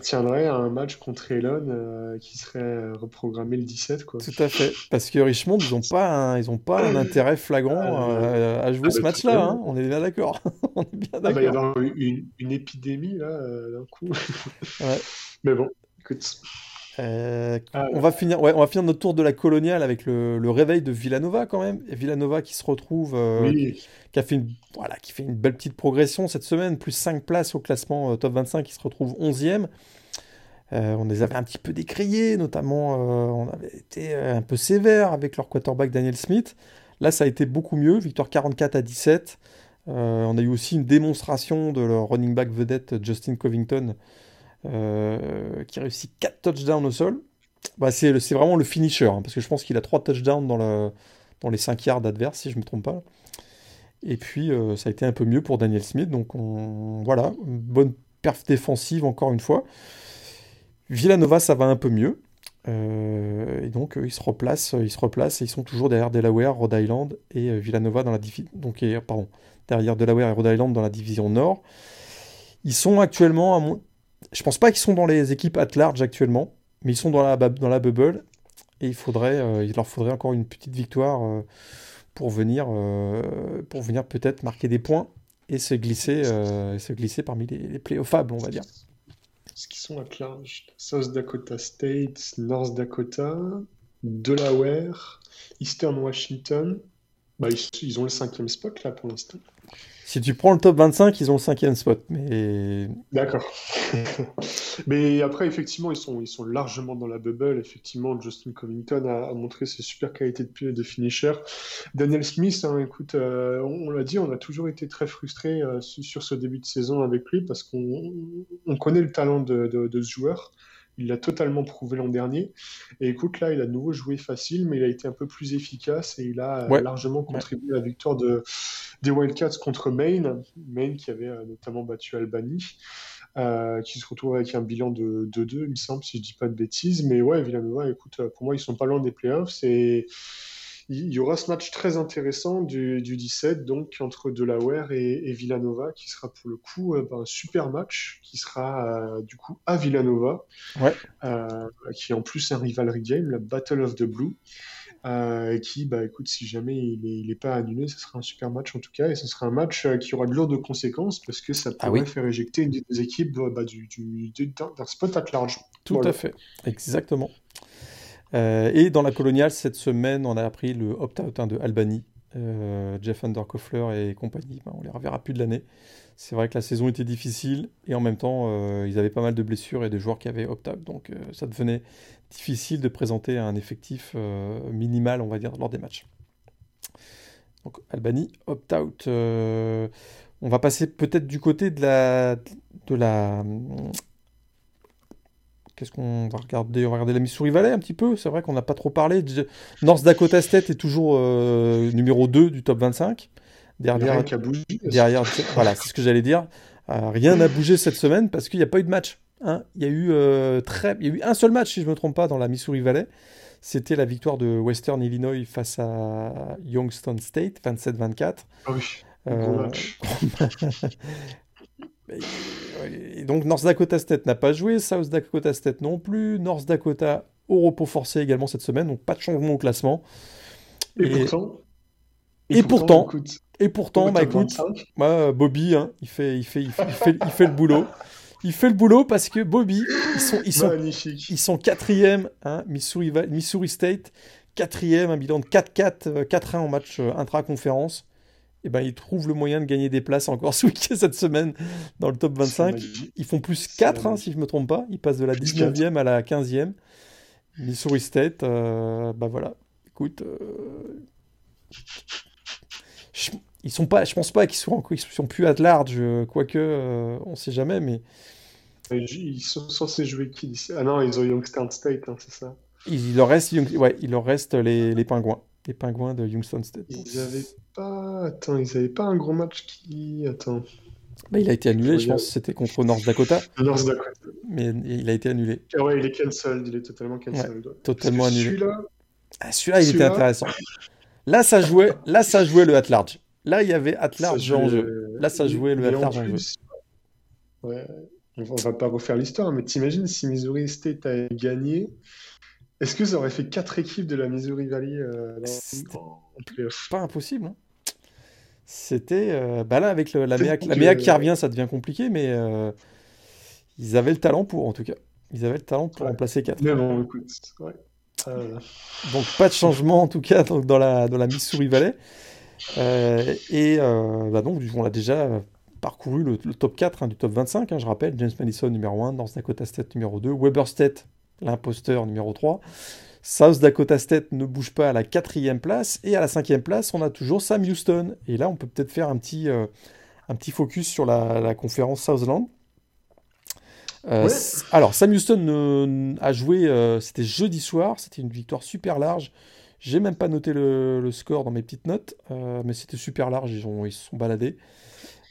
tiendrait à un match contre Elon euh, qui serait reprogrammé le 17. Quoi. Tout à fait. Parce que Richmond, ils n'ont pas, un, ils ont pas un intérêt flagrant ah, euh, à jouer ah, ce bah, match-là. Hein. On est bien d'accord. On est bien d'accord. Ah, bah, il y avoir une, une, épidémie là, euh, d'un coup. ouais. Mais bon, écoute. Euh, ah, on, va finir, on va finir notre tour de la coloniale avec le, réveil de Villanova quand même. Et Villanova qui se retrouve, euh, qui, a fait une, voilà, qui fait une belle petite progression cette semaine, plus 5 places au classement euh, top 25, qui se retrouve 11e. on les avait un petit peu décriés, notamment on avait été un peu sévère avec leur quarterback Daniel Smith. Là, ça a été beaucoup mieux, victoire 44 à 17. on a eu aussi une démonstration de leur running back vedette Justin Covington qui réussit 4 touchdowns au sol. Bah, c'est vraiment le finisher, hein, parce que je pense qu'il a 3 touchdowns dans, le, dans les 5 yards adverses, si je ne me trompe pas. Et puis, euh, ça a été un peu mieux pour Daniel Smith. Donc, on, voilà, bonne perf défensive encore une fois. Villanova, ça va un peu mieux. Euh, et donc, ils se replacent, ils se replacent et ils sont toujours derrière Delaware, Rhode Island et Villanova dans la. Donc, pardon, derrière Delaware et Rhode Island dans la division Nord. Ils sont actuellement, à je pense pas qu'ils sont dans les équipes at large actuellement, mais ils sont dans la, bubble. Et il, faudrait, euh, leur faudrait encore une petite victoire euh, pour venir, euh, venir peut-être marquer des points et se glisser, se glisser parmi les, les playoffables, on va dire. Est-ce qu'ils sont at large South Dakota State, North Dakota, Delaware, Eastern Washington. Bah, ils, ils ont le cinquième spot là pour l'instant. Si tu prends le top 25, ils ont le cinquième spot. Mais... D'accord. mais après, effectivement, ils sont, ils sont largement dans la bubble. Effectivement, Justin Covington a, montré ses super qualités de, de finisher. Daniel Smith, hein, écoute, euh, on, l'a dit, on a toujours été très frustrés euh, sur ce début de saison avec lui parce qu'on connaît le talent de, de ce joueur. Il l'a totalement prouvé l'an dernier. Et écoute, là, il a de nouveau joué facile, mais il a été un peu plus efficace et il a euh, largement contribué à la victoire de, des Wildcats contre Maine. Maine qui avait euh, notamment battu Albany. Euh, qui se retrouve avec un bilan de 2-2, il me semble, si je dis pas de bêtises. Mais ouais, Villanova, écoute, pour moi, ils sont pas loin des playoffs. Et il y aura ce match très intéressant du, 17, donc entre Delaware et, Villanova, qui sera pour le coup euh, ben, un super match, qui sera euh, du coup à Villanova, euh, qui est en plus un rivalry game, la Battle of the Blue. qui, bah, écoute, si jamais il n'est pas annulé, ce sera un super match en tout cas, et ce sera un match qui aura de lourdes conséquences parce que ça ah pourrait faire éjecter une des équipes bah, du, d'un spot at large. Tout à fait, exactement. Euh, et dans la coloniale, cette semaine, on a appris le opt-out hein, de Albany, euh, Jeff Underkoffler et compagnie. Ben, on les reverra plus de l'année. C'est vrai que la saison était difficile et en même temps, euh, ils avaient pas mal de blessures et de joueurs qui avaient opt-out. Donc ça devenait difficile de présenter un effectif minimal, on va dire, lors des matchs. Donc Albany, opt-out. on va passer peut-être du côté de la, de la Qu'est-ce qu'on va regarder? On va regarder la Missouri Valley un petit peu. C'est vrai qu'on n'a pas trop parlé. North Dakota State est toujours euh, numéro 2 du top 25. Derrière, derrière voilà, c'est ce que j'allais dire. Euh, rien n'a bougé cette semaine parce qu'il n'y a pas eu de match. Hein. Il, y a eu, euh, très... Il y a eu un seul match, si je ne me trompe pas, dans la Missouri Valley. C'était la victoire de Western Illinois face à Youngstown State, 27-24. Ah oui, Et donc North Dakota State n'a pas joué, South Dakota State non plus, North Dakota au repos forcé également cette semaine, donc pas de changement au classement. Et, pourtant, et, pourtant, et pourtant, bah écoute, Bobby, hein, il, fait, il, fait, il, fait, il, fait, le boulot. Il fait le boulot parce que Bobby, ils sont, ils sont, ils sont quatrième, hein, Missouri, Missouri State, quatrième, un bilan de 4-4, 4-1 euh, en match euh, intra-conférence eh ben, ils trouvent le moyen de gagner des places encore ce week-end, cette semaine, dans le top 25. Ils font plus 4, hein, si je ne me trompe pas. Ils passent de la 19e à la 15e. Missouri State, euh, bah voilà. Écoute, euh, je, ils sont pas, je pense pas qu'ils soient, ils sont plus at large, quoique, euh, on sait jamais, mais. Ils sont censés jouer qui Ah non, ils ont Youngstown State, hein, c'est ça. Il, leur reste, ouais, il leur reste les, les pingouins les pingouins de Youngstown State. Ils avaient pas. Attends, ils avaient pas un gros match qui. Attends. Bah, il a été annulé, je pense c'était contre North Dakota. North Dakota. Mais il a été annulé. Ah ouais, il est cancelled, il est totalement cancelled. totalement annulé. Celui-là, ah, celui-là il était intéressant. Là, ça jouait, là, ça jouait le at large. Là, il y avait at large en jeu. Là, ça jouait le at large en, jeu. Ouais, on va pas refaire l'histoire, mais t'imagines si Missouri State a gagné, est-ce que ça aurait fait 4 équipes de la Missouri Valley euh, en, Pas impossible. Hein. C'était. Euh, bah là, avec la, MEA, qui revient, ça devient compliqué, mais euh, ils avaient le talent pour, en tout cas. Ils avaient le talent pour remplacer 4. Mais bon, écoute. Donc, pas de changement, en tout cas, dans la, dans la Missouri Valley. et bah donc, on a déjà parcouru le, top 4 hein, du top 25. Hein, je rappelle, James Madison numéro 1, North Dakota State numéro 2, Weber State l'imposteur numéro 3. South Dakota State ne bouge pas à la quatrième place. Et à la cinquième place, on a toujours Sam Houston. Et là, on peut peut-être faire un petit, euh, un petit focus sur la, conférence Southland. Euh, alors, Sam Houston a joué, euh, c'était jeudi soir, c'était une victoire super large. J'ai même pas noté le, score dans mes petites notes, mais c'était super large, ils, ont, ils se sont baladés.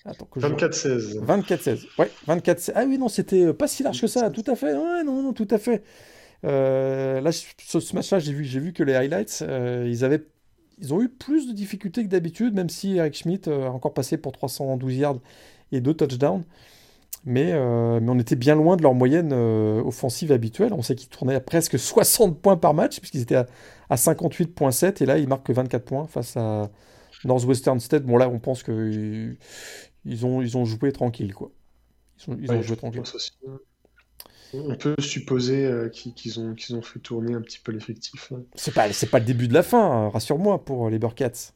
24-16. 24-16. Ouais, 24 Ah oui, non, c'était pas si large que ça, tout à fait. Ouais, non, non, tout à fait. Euh, là, ce, match-là, j'ai vu, que les highlights, euh, ils avaient, ils ont eu plus de difficultés que d'habitude, même si Eric Schmidt a encore passé pour 312 yards et deux touchdowns. Mais, mais on était bien loin de leur moyenne offensive habituelle. On sait qu'ils tournaient à presque 60 points par match, puisqu'ils étaient à, à 58,7, et là, ils marquent 24 points face à Northwestern State. Bon, là, on pense que ils ont, ils ont joué tranquille, quoi. Ils, ont joué tranquille. On peut supposer euh, qu'ils ont, qu'ils ont fait tourner un petit peu l'effectif. C'est pas, c'est pas le début de la fin, hein, rassure-moi, pour les Burkats.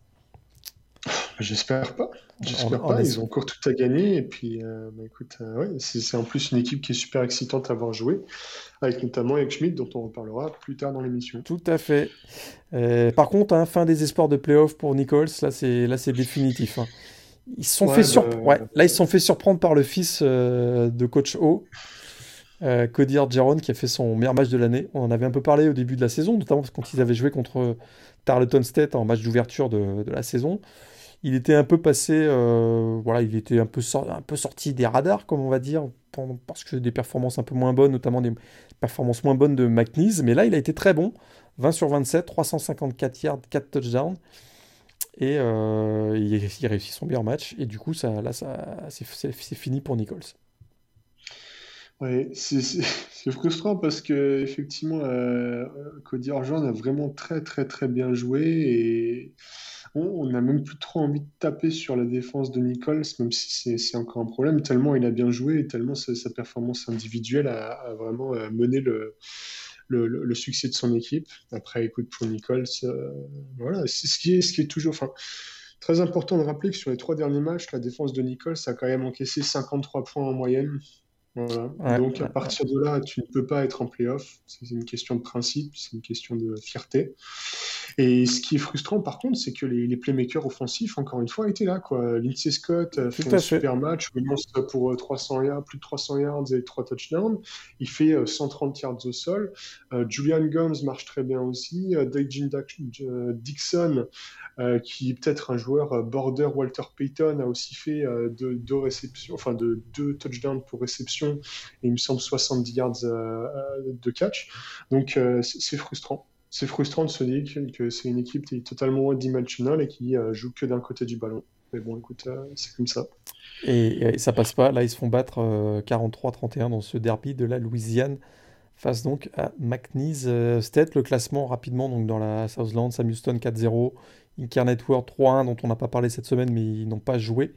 J'espère pas. J'espère pas. Ils ont encore tout à gagner. Et puis, euh, bah, écoute, euh, c'est en plus une équipe qui est super excitante à avoir joué, avec notamment Eric Schmidt, dont on reparlera plus tard dans l'émission. Tout à fait. Euh, par contre, hein, fin des espoirs de playoff pour Nichols, là c'est là c'est définitif. Hein. Ils sont fait bah, Là, ils se sont fait surprendre par le fils de coach O. Cody Argeron qui a fait son meilleur match de l'année. On en avait un peu parlé au début de la saison, notamment quand ils avaient joué contre Tarleton State en match d'ouverture de, la saison il était un peu passé, euh, voilà, il était un peu sorti des radars, comme on va dire, parce que des performances un peu moins bonnes, notamment des performances moins bonnes de McNeese. Mais là, il a été très bon. 20 sur 27, 354 yards, 4 touchdowns. Et euh, il, il, réussit son meilleur match. Et du coup, ça, là, ça, c'est fini pour Nichols. Oui, c'est frustrant parce que effectivement, euh, Cody Orgeron a vraiment très très très bien joué et on n'a même plus trop envie de taper sur la défense de Nichols, même si c'est encore un problème, tellement il a bien joué et tellement sa, performance individuelle a, vraiment euh, mené le, le, succès de son équipe. Après, écoute, pour Nichols, euh, voilà, c'est ce qui est, ce qui est toujours. Enfin, très important de rappeler que sur les trois derniers matchs, la défense de Nichols a quand même encaissé 53 points en moyenne. Donc à partir de là, tu ne peux pas être en playoff. C'est une question de principe, c'est une question de fierté. Et ce qui est frustrant, par contre, c'est que les, playmakers offensifs, encore une fois, étaient là. Quoi. Lindsey Scott euh, fait un super match, lance pour 300 euh, yards, plus de 300 yards et 3 touchdowns. Il fait 130 euh, yards au sol. Julian Gomes marche très bien aussi. Dajin Dixon, qui est peut-être un joueur border Walter Payton, a aussi fait deux, réceptions, enfin de deux touchdowns pour réception et il me semble 70 yards de catch. Donc c'est frustrant c'est frustrant de se dire que, c'est une équipe qui est totalement dimensionnelle et qui euh, joue que d'un côté du ballon. Mais bon, écoute, euh, c'est comme ça. Et, ça passe pas. Là, ils se font battre 43-31 euh, dans ce derby de la Louisiane face donc à McNeese State. Le classement rapidement donc dans la Southland, Sam Houston 4-0, Incarnate World 3-1 dont on n'a pas parlé cette semaine mais ils n'ont pas joué.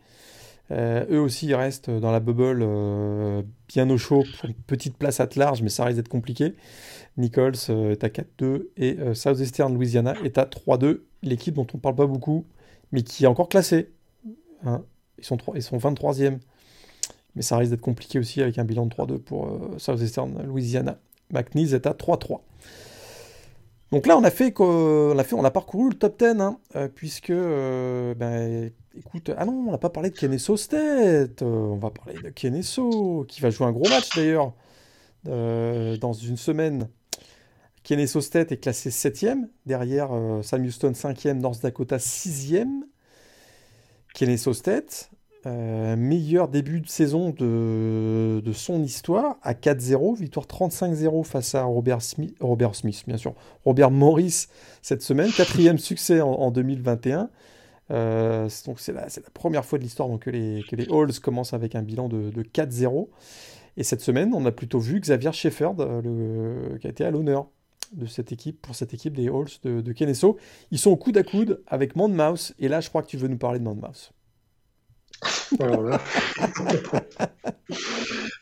Eux aussi, ils restent dans la bubble bien au chaud pour une petite place à large, mais ça risque d'être compliqué. Nichols euh, est à 4-2 et euh, Southeastern Louisiana est à 3-2. L'équipe dont on ne parle pas beaucoup, mais qui est encore classée. Hein. Ils, sont ils sont 23e. Mais ça risque d'être compliqué aussi avec un bilan de 3-2 pour euh, Southeastern Louisiana. McNeese est à 3-3. Donc là, on a fait, on a fait, a parcouru le top 10, hein, puisque, ben, écoute, ah non, on n'a pas parlé de Keneso State. on va parler de Keneso, qui va jouer un gros match d'ailleurs dans une semaine Kennesaw State est classé 7e, derrière euh, Sam Houston 5e, North Dakota 6e. Kennesaw State, euh, meilleur début de saison de, son histoire à 4-0, victoire 35-0 face à Robert Smith, Robert Smith, bien sûr, Robert Morris cette semaine, quatrième succès en, 2021. Euh, donc c'est la, la, première fois de l'histoire que les, que les Halls commencent avec un bilan de, de 4-0. Et cette semaine, on a plutôt vu Xavier Shefford, le, qui a été à l'honneur de cette équipe, pour cette équipe des Halls de, de Kennesaw. Ils sont au coude à coude avec Monmouth, et là, je crois que tu veux nous parler de Monmouth. Alors,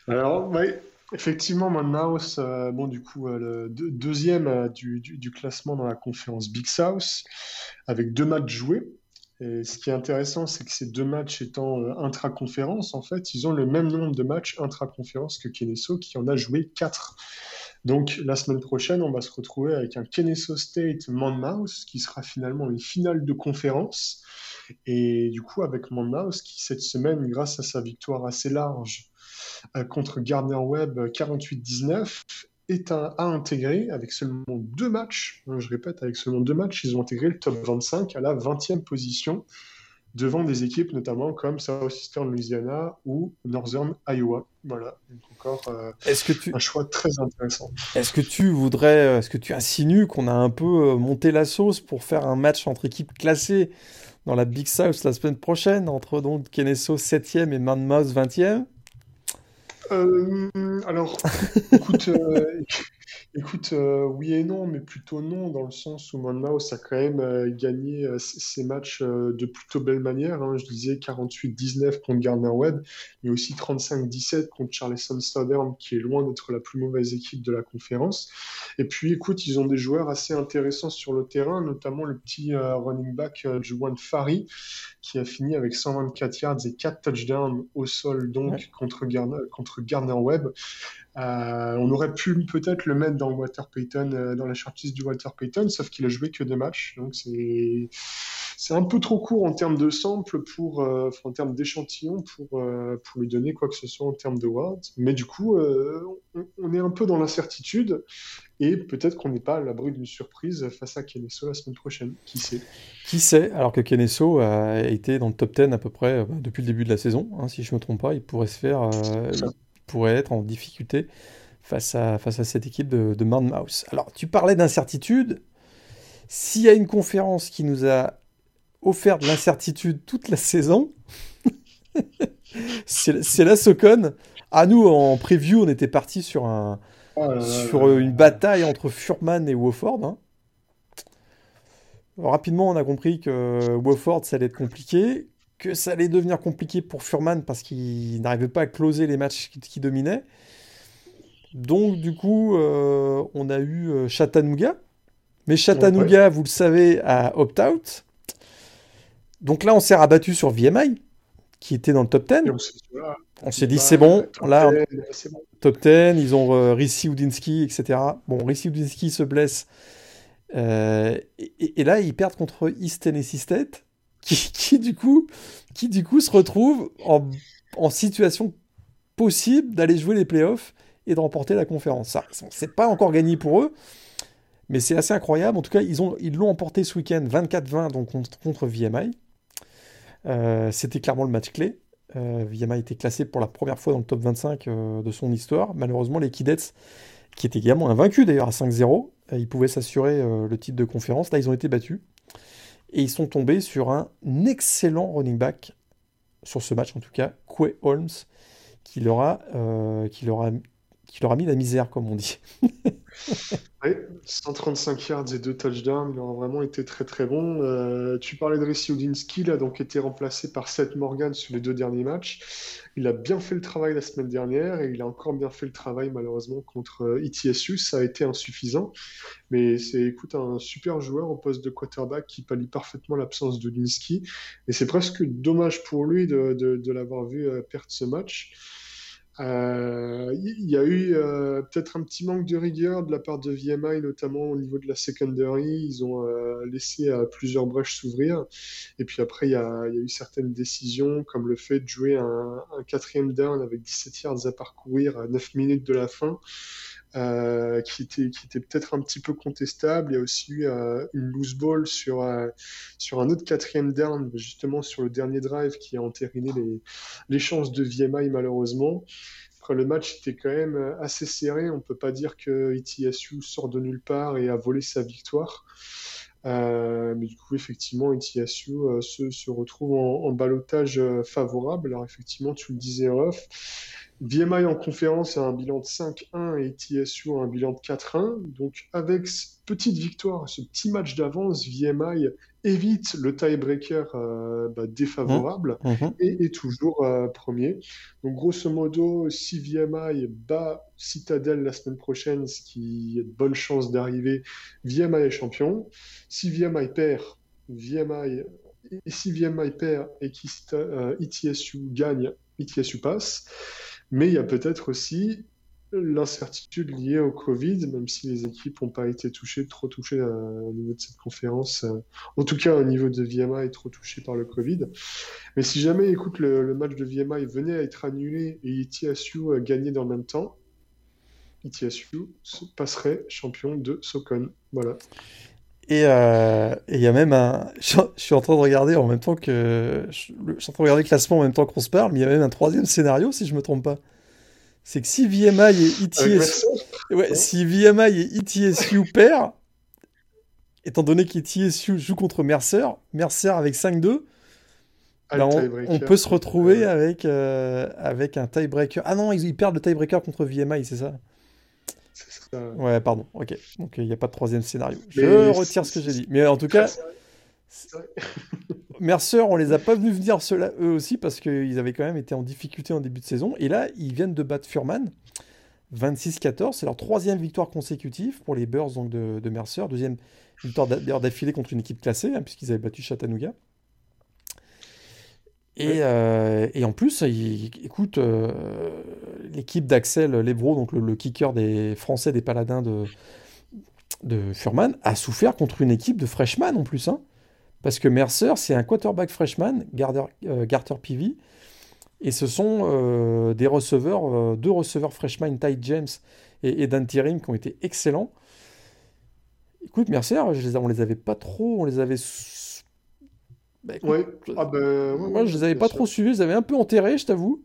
Alors oui, effectivement, Monmouth, euh, bon, du coup, euh, le deuxième euh, du, du, classement dans la conférence Big South, avec deux matchs joués. Et ce qui est intéressant, c'est que ces deux matchs étant intra-conférence, en fait, ils ont le même nombre de matchs intra-conférence que Kennesaw, qui en a joué quatre. Donc la semaine prochaine, on va se retrouver avec un Kennesaw State Monmouth qui sera finalement une finale de conférence. Et du coup, avec Monmouth qui cette semaine, grâce à sa victoire assez large euh, contre Gardner Webb 48-19, est à, intégrer avec seulement deux matchs. Hein, je répète, avec seulement deux matchs, ils ont intégré le top 25 à la 20e position devant des équipes notamment comme Southeastern Louisiana ou Northern Iowa. Voilà, donc encore euh, est-ce que tu... un choix très intéressant. Est-ce que tu voudrais, euh, est-ce que tu insinues qu'on a un peu euh, monté la sauce pour faire un match entre équipes classées? Dans la Big South la semaine prochaine, entre donc Kennesaw 7e et Monmouth 20e alors, écoute, Écoute, euh, oui et non, mais plutôt non, dans le sens où Monmouth a quand même euh, gagné euh, ses matchs de plutôt belle manière. hein. Je disais 48-19 contre Gardner Webb, mais aussi 35-17 contre Charleston Southern, qui est loin d'être la plus mauvaise équipe de la conférence. Et puis, écoute, ils ont des joueurs assez intéressants sur le terrain, notamment le petit running back Juwan Fari, qui a fini avec 124 yards et 4 touchdowns au sol, donc contre Gardner, contre Gardner Webb. Euh, on aurait pu peut-être le mettre dans Walter Payton, euh, dans la shortlist du Walter Payton, sauf qu'il a joué que deux matchs. Donc c'est c'est un peu trop court en termes de sample pour, euh, en termes d'échantillon pour, pour lui donner quoi que ce soit en termes de wards. Mais du coup, on, est un peu dans l'incertitude et peut-être qu'on n'est pas à l'abri d'une surprise face à Keneso la semaine prochaine. Qui sait? Qui sait? Alors que Keneso a été dans le top 10 à peu près depuis le début de la saison, hein, si je ne me trompe pas, il pourrait se faire pourrait être en difficulté face à, face à cette équipe de, de Mouse. Alors, tu parlais d'incertitude. S'il y a une conférence qui nous a offert de l'incertitude toute la saison, c'est la Socon. À nous, en preview, on était parti sur, un, oh sur une bataille entre Furman et Wofford. Hein. Rapidement, on a compris que Wofford, ça allait être compliqué que ça allait devenir compliqué pour Furman parce qu'il n'arrivait pas à closer les matchs qui, dominaient. Donc, du coup, euh, on a eu euh, Chattanooga. Mais Chattanooga, vous le savez, a opt-out. Donc là, on s'est rabattu sur VMI, qui était dans le top 10. On s'est dit, c'est bon. Là, top 10, ils ont euh, Rissi Udinsky, etc. Bon, Rissi Udinsky se blesse. et, et, là, ils perdent contre East Tennessee State qui, du coup, qui du coup se retrouve en, situation possible d'aller jouer les playoffs et de remporter la conférence. Ça, c'est pas encore gagné pour eux, mais c'est assez incroyable. En tout cas, ils ont ils l'ont emporté ce week-end 24-20 donc contre, VMI. Euh, c'était clairement le match clé. Euh, VMI était classé pour la première fois dans le top 25 euh, de son histoire. Malheureusement, les Kidets, qui étaient également invaincus d'ailleurs à 5-0, ils pouvaient s'assurer le titre de conférence. Là, ils ont été battus. Et ils sont tombés sur un excellent running back, sur ce match en tout cas, Quay Holmes, qui leur a, euh, qui leur a, qui leur a mis la misère, comme on dit. Oui, 135 yards et 2 touchdowns, il a vraiment été très très bon. Euh, tu parlais de Ricci Udinski, il a donc été remplacé par Seth Morgan sur les deux derniers matchs. Il a bien fait le travail la semaine dernière et il a encore bien fait le travail malheureusement contre ETSU. Euh, Ça a été insuffisant, mais c'est écoute un super joueur au poste de quarterback qui pallie parfaitement l'absence de Udinski. Et c'est presque dommage pour lui de, de l'avoir vu euh, perdre ce match. Euh, il y a eu euh, peut-être un petit manque de rigueur de la part de VMI, notamment au niveau de la secondary. Ils ont euh, laissé plusieurs brèches s'ouvrir. Et puis après, il y, y, a, eu certaines décisions, comme le fait de jouer un, un quatrième down avec 17 yards à parcourir à 9 minutes de la fin. Euh, qui était, peut-être un petit peu contestable. Il y a aussi eu euh, une loose ball sur, euh, sur un autre quatrième down, justement sur le dernier drive qui a entériné les, chances de VMI malheureusement. Après, le match était quand même assez serré. On ne peut pas dire que ETSU sort de nulle part et a volé sa victoire. Mais du coup, effectivement, ETSU se, se, retrouve en, en balotage favorable. Alors, effectivement, tu le disais off, VMI en conférence a un bilan de 5-1 et TSU a un bilan de 4-1. Donc avec cette petite victoire, ce petit match d'avance, VMI évite le tiebreaker euh, bah, défavorable mmh. Mmh. et est toujours euh, premier. Donc grosso modo, si VMI bat Citadel la semaine prochaine, ce qui a de bonnes chances d'arriver, VMI est champion. Si VMI perd, VMI et si VMI perd et qu'ETSU euh, gagne, ETSU passe. Mais il y a peut-être aussi l'incertitude liée au Covid, même si les équipes n'ont pas été touchées, trop touchées euh, au niveau de cette conférence, euh, en tout cas au niveau de VMA est trop touché par le Covid. Mais si jamais, écoute, le, match de VMA venait à être annulé et ETSU a gagné dans le même temps, ETSU passerait champion de Socon. Voilà. Euh, et il y a même un. Je, suis en train de regarder en même temps que. Je, suis en train de regarder le classement en même temps qu'on se parle, mais il y a même un troisième scénario, si je me trompe pas. C'est que si VMI et ETSU. Ouais, si VMI et ETSU perdent, étant donné qu'ETSU joue contre Mercer, Mercer avec 5-2, ben on, peut se retrouver avec, euh, avec un tiebreaker. Ah non, ils, ils perdent le tiebreaker contre VMI, c'est ça? Ouais, pardon. Ok. Donc il n'y a pas de troisième scénario. Je retire ce que j'ai dit. Mais en tout cas, Mercer, on les a pas vus venir eux aussi parce qu'ils avaient quand même été en difficulté en début de saison. Et là, ils viennent de battre Furman. 26-14, c'est leur troisième victoire consécutive pour les Bears donc de, Mercer, deuxième victoire d'affilée contre une équipe classée, hein, puisqu'ils avaient battu Chattanooga. Et, euh, et, en plus, écoute, euh, l'équipe d'Axel Lebro, donc le, kicker des Français des Paladins de, de Furman, a souffert contre une équipe de freshman en plus. Hein, parce que Mercer, c'est un quarterback freshman, Garter, euh, Garter Peavy, et ce sont des receveurs, deux receveurs freshman, Ty James et, Dan Tiering, qui ont été excellents. Écoute, Mercer, je les, on les avait pas trop, on les avait bah, ouais. Ah ben, moi, je les avais pas trop suivis, je les avais un peu enterrés, je t'avoue.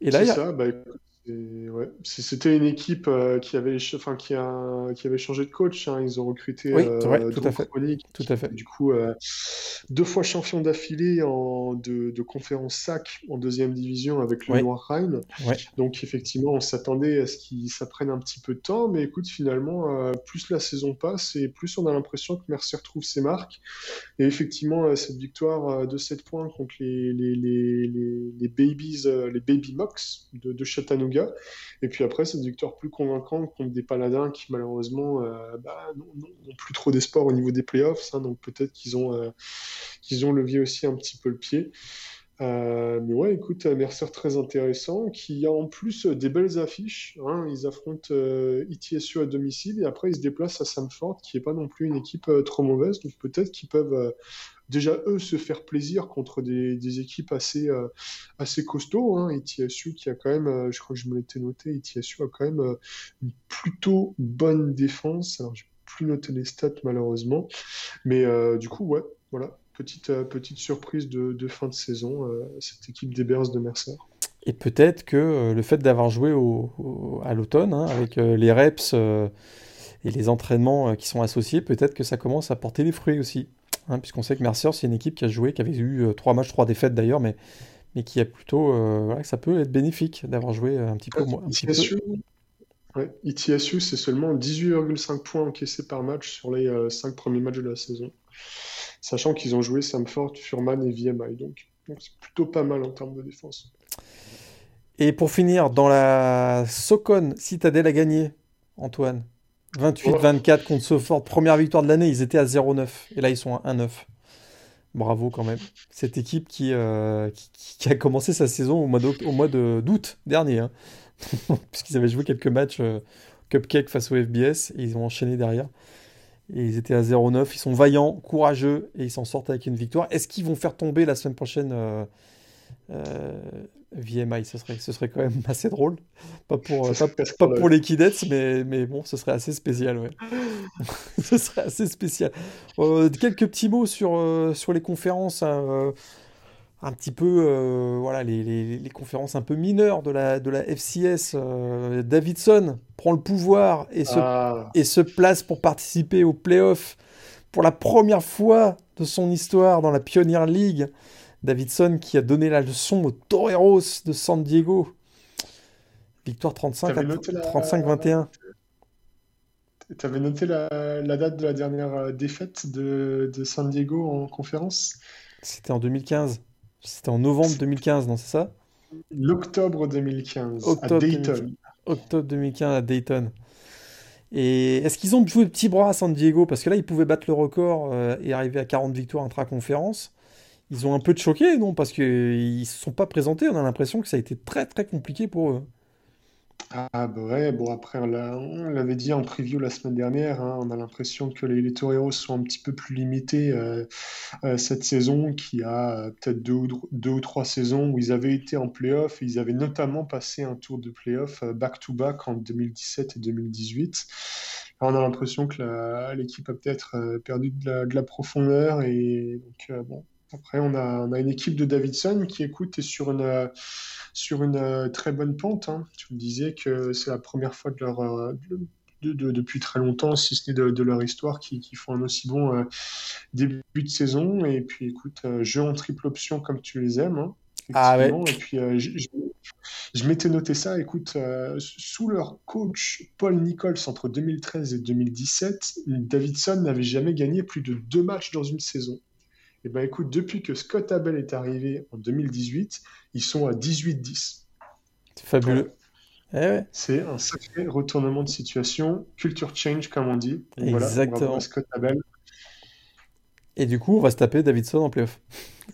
Et là, il y a... ça, bah, ouais. C'était une équipe euh, qui, avait, enfin, qui, a, qui avait changé de coach. Hein. Ils ont recruté oui, euh, tout, à fait. tout à fait. Du coup, euh, deux fois champion d'affilée en, de, de, conférence SAC en deuxième division avec le Noir Rhine. Donc, effectivement, on s'attendait à ce qu'ils ça prenne un petit peu de temps. Mais écoute, finalement, plus la saison passe et plus on a l'impression que Mercer retrouve ses marques. Et effectivement, cette victoire de 7 points contre les, les, les, les, Babies, les Baby Mox de, de Chattanooga et puis après, c'est une victoire plus convaincante contre des paladins qui, malheureusement, euh, bah, n'ont plus trop d'espoir au niveau des playoffs. Hein, donc peut-être qu'ils ont, euh, qu'ils ont levé aussi un petit peu le pied. Euh, mais ouais, écoute, Mercer très intéressant, qui a en plus des belles affiches. Hein. Ils affrontent ITSU à domicile et après ils se déplacent à Sanford, qui n'est pas non plus une équipe trop mauvaise. Donc peut-être qu'ils peuvent déjà eux se faire plaisir contre des, équipes assez, euh, assez costauds. Hein. ETSU qui a quand même, euh, je crois que je me l'étais noté, ETSU a quand même euh, une plutôt bonne défense. Alors, je n'ai plus noté les stats malheureusement. Mais du coup, ouais, voilà, petite, petite surprise de, fin de saison, cette équipe des Bears de Mercer. Et peut-être que le fait d'avoir joué au, à l'automne, hein, avec les reps et les entraînements qui sont associés, peut-être que ça commence à porter des fruits aussi. Hein, puisqu'on sait que Mercer, c'est une équipe qui a joué, qui avait eu euh, trois matchs, trois défaites d'ailleurs, mais, mais qui a plutôt. Euh, voilà, ça peut être bénéfique d'avoir joué euh, un petit peu moins. Ouais, ITSU, c'est seulement 18,5 points encaissés par match sur les 5 premiers matchs de la saison. Sachant qu'ils ont joué Samford, Furman et VMI. Donc, donc c'est plutôt pas mal en termes de défense. Et pour finir, dans la Socon, Citadel a gagné, Antoine? 28-24 contre Sofort, première victoire de l'année, ils étaient à 0-9 et là ils sont à 1-9. Bravo quand même. Cette équipe euh, qui, a commencé sa saison au mois d'août dernier, hein. puisqu'ils avaient joué quelques matchs euh, cupcake face au FBS et ils ont enchaîné derrière. Et ils étaient à 0-9, ils sont vaillants, courageux et ils s'en sortent avec une victoire. Est-ce qu'ils vont faire tomber la semaine prochaine euh, VMI, ce serait, ce serait quand même assez drôle. Pas pour, pas, pour les Kidets, mais, mais bon, ce serait assez spécial, ouais. ce serait assez spécial. Euh, quelques petits mots sur, euh, sur les conférences, hein, euh, un petit peu, voilà, les, les, les, conférences un peu mineures de la, de la FCS. Davidson prend le pouvoir et se, ah. et se place pour participer aux playoffs pour la première fois de son histoire dans la Pioneer League. Davidson qui a donné la leçon aux Toreros de San Diego. Victoire 35-21. Tu avais noté la, date de la dernière euh, défaite de, San Diego en conférence? C'était en 2015. C'était en novembre 2015, non, c'est ça? L'octobre 2015 à Dayton. octobre 2015 à Dayton. Et est-ce qu'ils ont joué le petit bras à San Diego? Parce que là, ils pouvaient battre le record euh, et arriver à 40 victoires intra-conférence ils ont un peu de choqué, non Parce qu'ils ne se sont pas présentés. On a l'impression que ça a été très très compliqué pour eux. Ah bah ouais, bon après on l'avait dit en preview la semaine dernière, hein, on a l'impression que les, les Toreros sont un petit peu plus limités euh, euh, cette saison, qui a euh, peut-être deux, deux, ou trois saisons où ils avaient été en playoff, ils avaient notamment passé un tour de playoff back-to-back en 2017 et 2018. on a l'impression que l'équipe a peut-être perdu de la, de la, profondeur, et donc bon, après, on a, on a, une équipe de Davidson qui, écoute, est sur une, sur une euh, très bonne pente. Hein. Tu me disais que c'est la première fois de leur, euh, de, depuis très longtemps, si ce n'est de, leur histoire, qui, qui, font un aussi bon euh, début de saison. Et puis, écoute, jeu en triple option comme tu les aimes. Hein, ah ouais. Et puis, je m'étais noté ça. Écoute, euh, sous leur coach Paul Nichols entre 2013 et 2017, Davidson n'avait jamais gagné plus de deux matchs dans une saison. Et eh ben écoute, depuis que Scott Abel est arrivé en 2018, ils sont à 18-10. C'est fabuleux. Eh C'est un sacré retournement de situation, culture change comme on dit. Exactement. Scott Abel. Et du coup, on va se taper Davidson en playoff.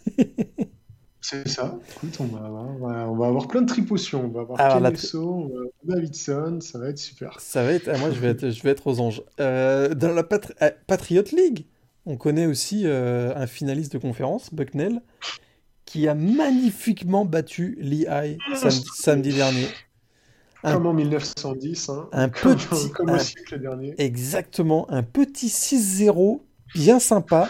C'est ça. Écoute, on va, avoir, on va, avoir plein de tripotions. On va avoir Alors, on va Davidson, ça va être super. Ça va être. Ah, moi, je vais être, je vais être aux anges. Euh, dans la euh, Patriot League, on connaît aussi euh, un finaliste de conférence, Bucknell, qui a magnifiquement battu Lee High samedi, dernier. comme en 1910, hein. un petit, comme au siècle dernier. Exactement, un petit 6-0 bien sympa.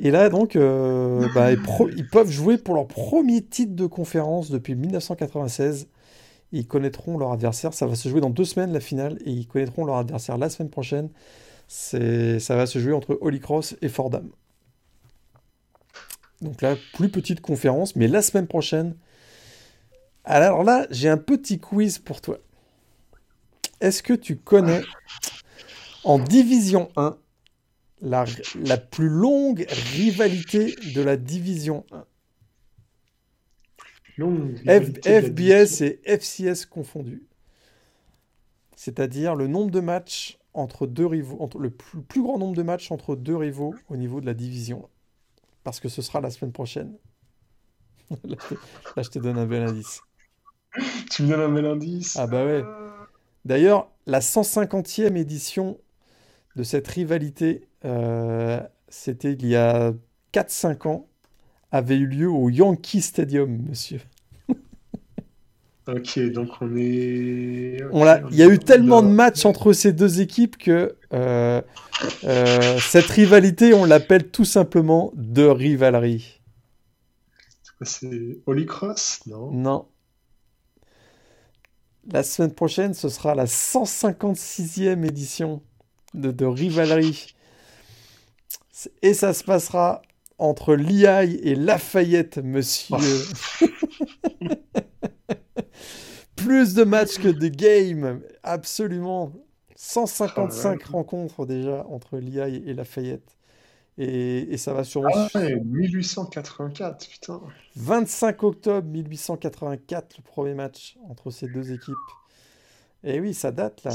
Et là, donc, euh, bah, ils, peuvent jouer pour leur premier titre de conférence depuis 1996. Ils connaîtront leur adversaire. Ça va se jouer dans deux semaines, la finale, et ils connaîtront leur adversaire la semaine prochaine. C'est, ça va se jouer entre Holy Cross et Fordham. Donc là, plus petite conférence, mais la semaine prochaine. Alors là, j'ai un petit quiz pour toi. Est-ce que tu connais en Division 1 la, plus longue rivalité de la Division 1. FBS et FCS confondus. C'est-à-dire le nombre de matchs entre deux rivaux, entre le plus, grand nombre de matchs entre deux rivaux au niveau de la division. Parce que ce sera la semaine prochaine. là, je te donne un bel indice. Tu me donnes un bel indice Ah bah ouais. D'ailleurs, la 150e édition de cette rivalité euh, c'était il y a 4-5 ans, avait eu lieu au Yankee Stadium, monsieur. Ok, donc on est. on il y a eu tellement de matchs entre ces deux équipes que euh, euh, cette rivalité, on l'appelle tout simplement de rivalerie. C'est Holy Cross Non? Non. La semaine prochaine, ce sera la 156e édition de, de rivalerie et ça se passera entre Liaille et Lafayette, monsieur. Plus de matchs que de games, absolument. 155 rencontres déjà entre Liaille et Lafayette. Et, et, ça va sûrement. Ah ouais, 1884, putain. 25 octobre 1884, le premier match entre ces deux équipes. Et oui, ça date là.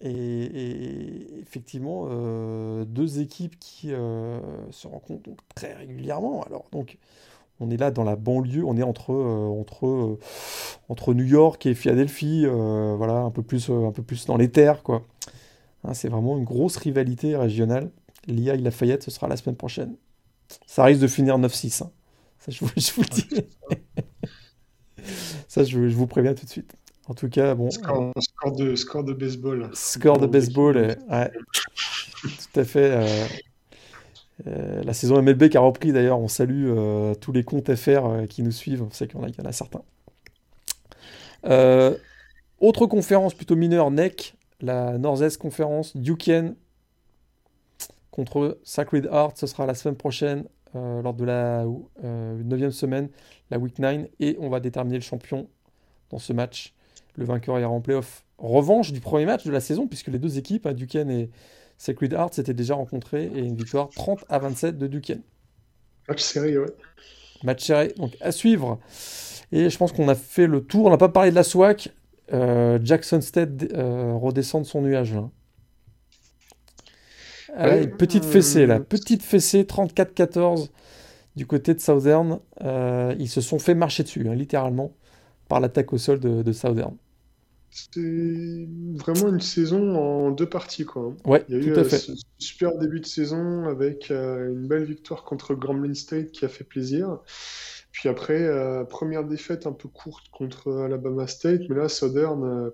Et, effectivement, euh, deux équipes qui euh, se rencontrent très régulièrement. Alors, donc, on est là dans la banlieue, on est entre, euh, entre, entre New York et Philadelphie, voilà, un peu plus, un peu plus dans les terres, quoi. Hein, c'est vraiment une grosse rivalité régionale. L'IA et Lafayette, ce sera la semaine prochaine. Ça risque de finir 9-6. Hein. Ça, je vous, le dis. Ça, je vous préviens tout de suite. En tout cas, bon. Score, de, score de baseball. Score de baseball, ouais. tout à fait. Euh, euh, la saison MLB qui a repris d'ailleurs, on salue euh, tous les comptes FR qui nous suivent, on sait qu'il y, en a certains. autre conférence plutôt mineure, NEC, la Nord-Est conférence, Duquesne contre Sacred Heart, ce sera la semaine prochaine lors de la 9e semaine, la Week 9, et on va déterminer le champion dans ce match. Le vainqueur ira en playoff. Revanche du premier match de la saison, puisque les deux équipes, hein, Duquesne et Sacred Heart, s'étaient déjà rencontrées et une victoire 30 à 27 de Duquesne. Match serré, ouais. Match serré, donc à suivre. Et je pense qu'on a fait le tour. On n'a pas parlé de la SWAC. Euh, Jackson Stead euh, redescend de son nuage. Là. Ah, une petite fessée là, petite fessée 34-14 du côté de Southern. Euh, ils se sont fait marcher dessus, hein, littéralement, par l'attaque au sol de Southern. C'est vraiment une saison en deux parties, quoi. Ouais, Il y a eu un euh, super début de saison avec euh, une belle victoire contre Grambling State qui a fait plaisir. Puis après, euh, première défaite un peu courte contre Alabama State, mais là, Southern,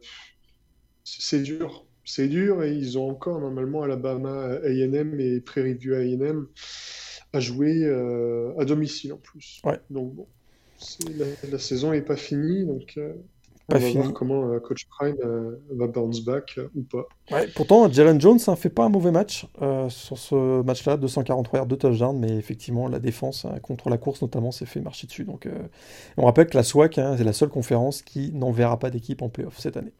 c'est dur. C'est dur et ils ont encore normalement Alabama A&M et Prairie View A&M à jouer à domicile en plus. Ouais. Donc bon, la, la saison n'est pas finie, donc on va voir comment Coach Prime va bounce back ou pas. Ouais, pourtant, Jalen Jones ne fait pas un mauvais match sur ce match-là, 243 yards, de touchdown, mais effectivement, la défense contre la course notamment s'est fait marcher dessus. Donc, on rappelle que la SWAC, hein, c'est la seule conférence qui n'enverra pas d'équipe en playoff cette année.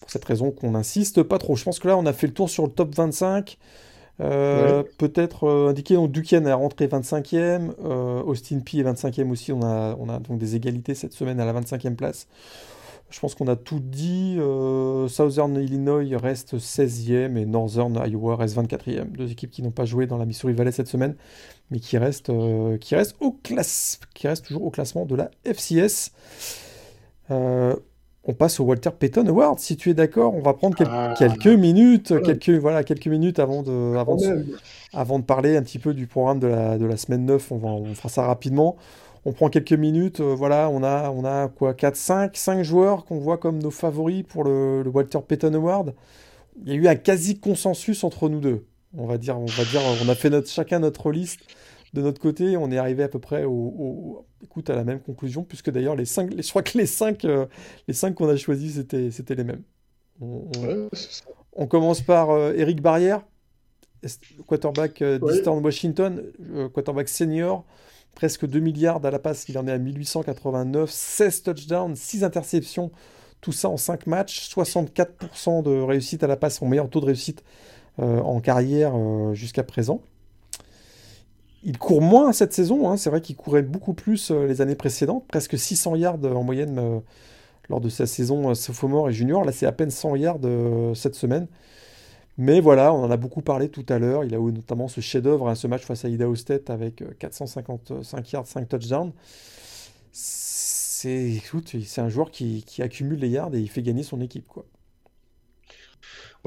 Pour cette raison qu'on n'insiste pas trop. Je pense que là, on a fait le tour sur le top 25. Euh, peut-être euh, indiquer donc Duquesne est rentré 25e, euh, Austin P est 25e aussi. On a, on a donc des égalités cette semaine à la 25e place. Je pense qu'on a tout dit. Southern Illinois reste 16e et Northern Iowa reste 24e. Deux équipes qui n'ont pas joué dans la Missouri Valley cette semaine, mais qui restent, qui restent, au classe, qui restent toujours au classement de la FCS on passe au Walter Payton Award. Si tu es d'accord, on va prendre ah. quelques minutes, quelques, voilà, quelques minutes avant de, avant, de, avant de parler un petit peu du programme de la, de la semaine 9. On, va, on fera ça rapidement. On prend quelques minutes. Euh, voilà, on a, on a quoi 4, 5, 5 joueurs qu'on voit comme nos favoris pour le, Walter Payton Award. Il y a eu un quasi consensus entre nous deux. On va dire, on va dire, on a fait notre, chacun notre liste de notre côté, on est arrivé à peu près au, écoute, à la même conclusion, puisque d'ailleurs, les cinq, les, je crois que les cinq, euh, les cinq qu'on a choisis, c'était, les mêmes. On, commence par euh, Eric Barrière, quarterback euh, d'Eastern Washington, quarterback senior, presque 2 milliards à la passe, il en est à 1889, 16 touchdowns, 6 interceptions, tout ça en 5 matchs, 64% de réussite à la passe, son meilleur taux de réussite en carrière jusqu'à présent il court moins cette saison. Hein. C'est vrai qu'il courait beaucoup plus euh, les années précédentes, presque 600 yards en moyenne euh, lors de sa saison euh, sophomore et junior. Là, c'est à peine 100 yards cette semaine. Mais voilà, on en a beaucoup parlé tout à l'heure. Il a eu notamment ce chef-d'œuvre, hein, ce match face à Idaho State avec 455 yards, 5 touchdowns. C'est, c'est un joueur qui, accumule les yards et il fait gagner son équipe.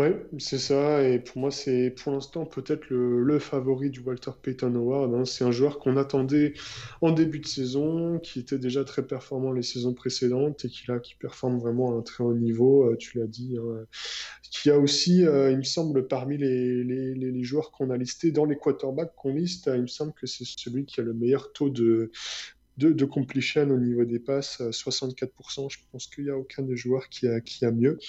Ouais, c'est ça. Et pour moi, c'est pour l'instant peut-être le, favori du Walter Payton Award. hein. C'est un joueur qu'on attendait en début de saison, qui était déjà très performant les saisons précédentes et qui là, qui performe vraiment à un très haut niveau. Euh, tu l'as dit. hein. Qui a aussi, euh, il me semble, parmi les, les, les- les joueurs qu'on a listés dans les quarterbacks qu'on liste, euh, il me semble que c'est celui qui a le meilleur taux de, de, completion au niveau des passes, 64%. Je pense qu'il n'y a aucun des joueurs qui a, qui a mieux.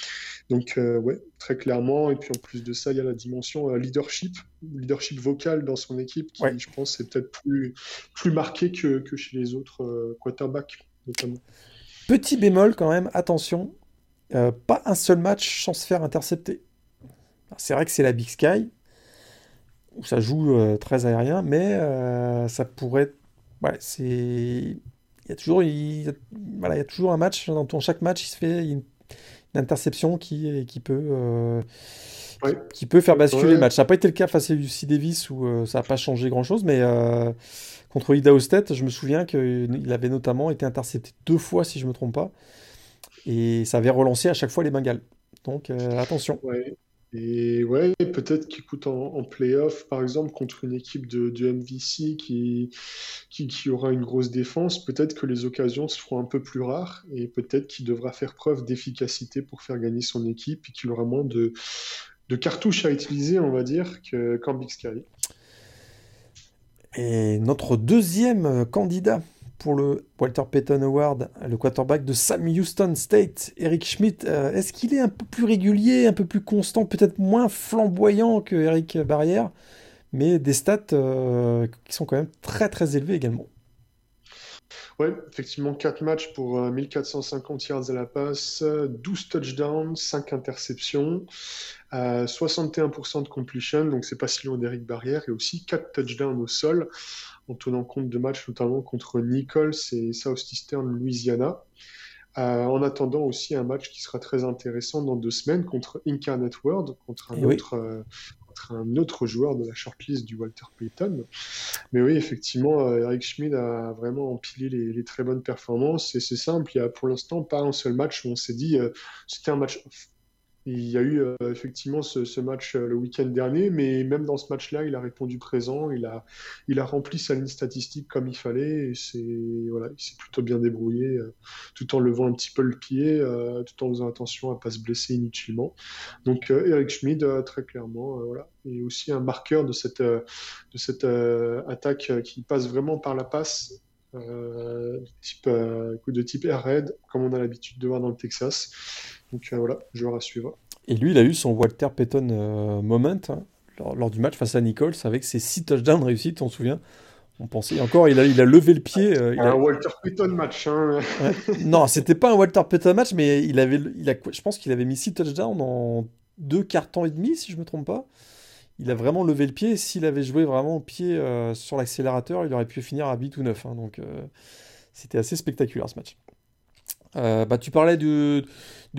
Donc, euh, ouais, très clairement. Et puis en plus de ça, il y a la dimension euh, leadership, leadership vocal dans son équipe, qui, je pense, est peut-être plus, plus marqué que, que chez les autres euh, quarterbacks, notamment. Petit bémol quand même, attention, pas un seul match sans se faire intercepter. C'est vrai que c'est la Big Sky, où ça joue très aérien, mais ça pourrait ouais, c'est. Il y a toujours, il, voilà, il y a toujours un match. Dans chaque match, il se fait une, interception qui, qui peut. Euh, qui peut faire basculer le match. Ça n'a pas été le cas face à UC Davis où euh, ça n'a pas changé grand-chose, mais euh, contre Idaho State, je me souviens qu'il avait notamment été intercepté deux fois, si je ne me trompe pas, et ça avait relancé à chaque fois les Bengals. Donc attention. Et ouais, peut-être qu'il coûte en, playoff, par exemple, contre une équipe de, MVC qui, qui, aura une grosse défense, peut-être que les occasions seront un peu plus rares et peut-être qu'il devra faire preuve d'efficacité pour faire gagner son équipe et qu'il aura moins de, de cartouches à utiliser, on va dire, qu'en Big Sky. Et notre deuxième candidat pour le Walter Payton Award, le quarterback de Sam Houston State, Eric Schmidt. Euh, est-ce qu'il est un peu plus régulier, un peu plus constant, peut-être moins flamboyant que Eric Barrière, mais des stats euh, qui sont quand même très très élevés également Oui, effectivement, 4 matchs pour 1450 euh, yards à la passe, 12 touchdowns, 5 interceptions, 61% de completion, donc c'est pas si loin d'Eric Barrière, et aussi 4 touchdowns au sol en tenant compte de matchs notamment contre Nichols et Southeastern Louisiana. Euh, en attendant aussi un match qui sera très intéressant dans deux semaines contre Incarnate World, contre un, eh autre, euh, contre un autre joueur de la shortlist du Walter Payton. Mais oui, effectivement, euh, Eric Schmid a vraiment empilé les, les, très bonnes performances et c'est simple, il n'y a pour l'instant pas un seul match où on s'est dit c'était un match il y a eu euh, effectivement ce, match euh, le week-end dernier, mais même dans ce match-là, il a répondu présent, il a, il a rempli sa ligne statistique comme il fallait, et c'est, voilà, il s'est plutôt bien débrouillé, euh, tout en levant un petit peu le pied, tout en faisant attention à ne pas se blesser inutilement. Donc Eric Schmid, très clairement, voilà, est aussi un marqueur de cette, de cette attaque qui passe vraiment par la passe type, de type air raid, comme on a l'habitude de voir dans le Texas. Donc voilà, joueur à suivre. Et lui, il a eu son Walter Payton moment hein, lors, du match face à Nichols avec ses 6 touchdowns réussis, on se souvient on pensait encore, il a, il a levé le pied. Euh, un Walter Payton match. Hein. Non, c'était pas un Walter Payton match, mais il avait, il a, je pense qu'il avait mis 6 touchdowns en deux quarts temps et demi, si je me trompe pas. Il a vraiment levé le pied. S'il avait joué vraiment au pied euh, sur l'accélérateur, il aurait pu finir à 8 ou 9. Hein. donc, euh, c'était assez spectaculaire ce match. bah, tu parlais du,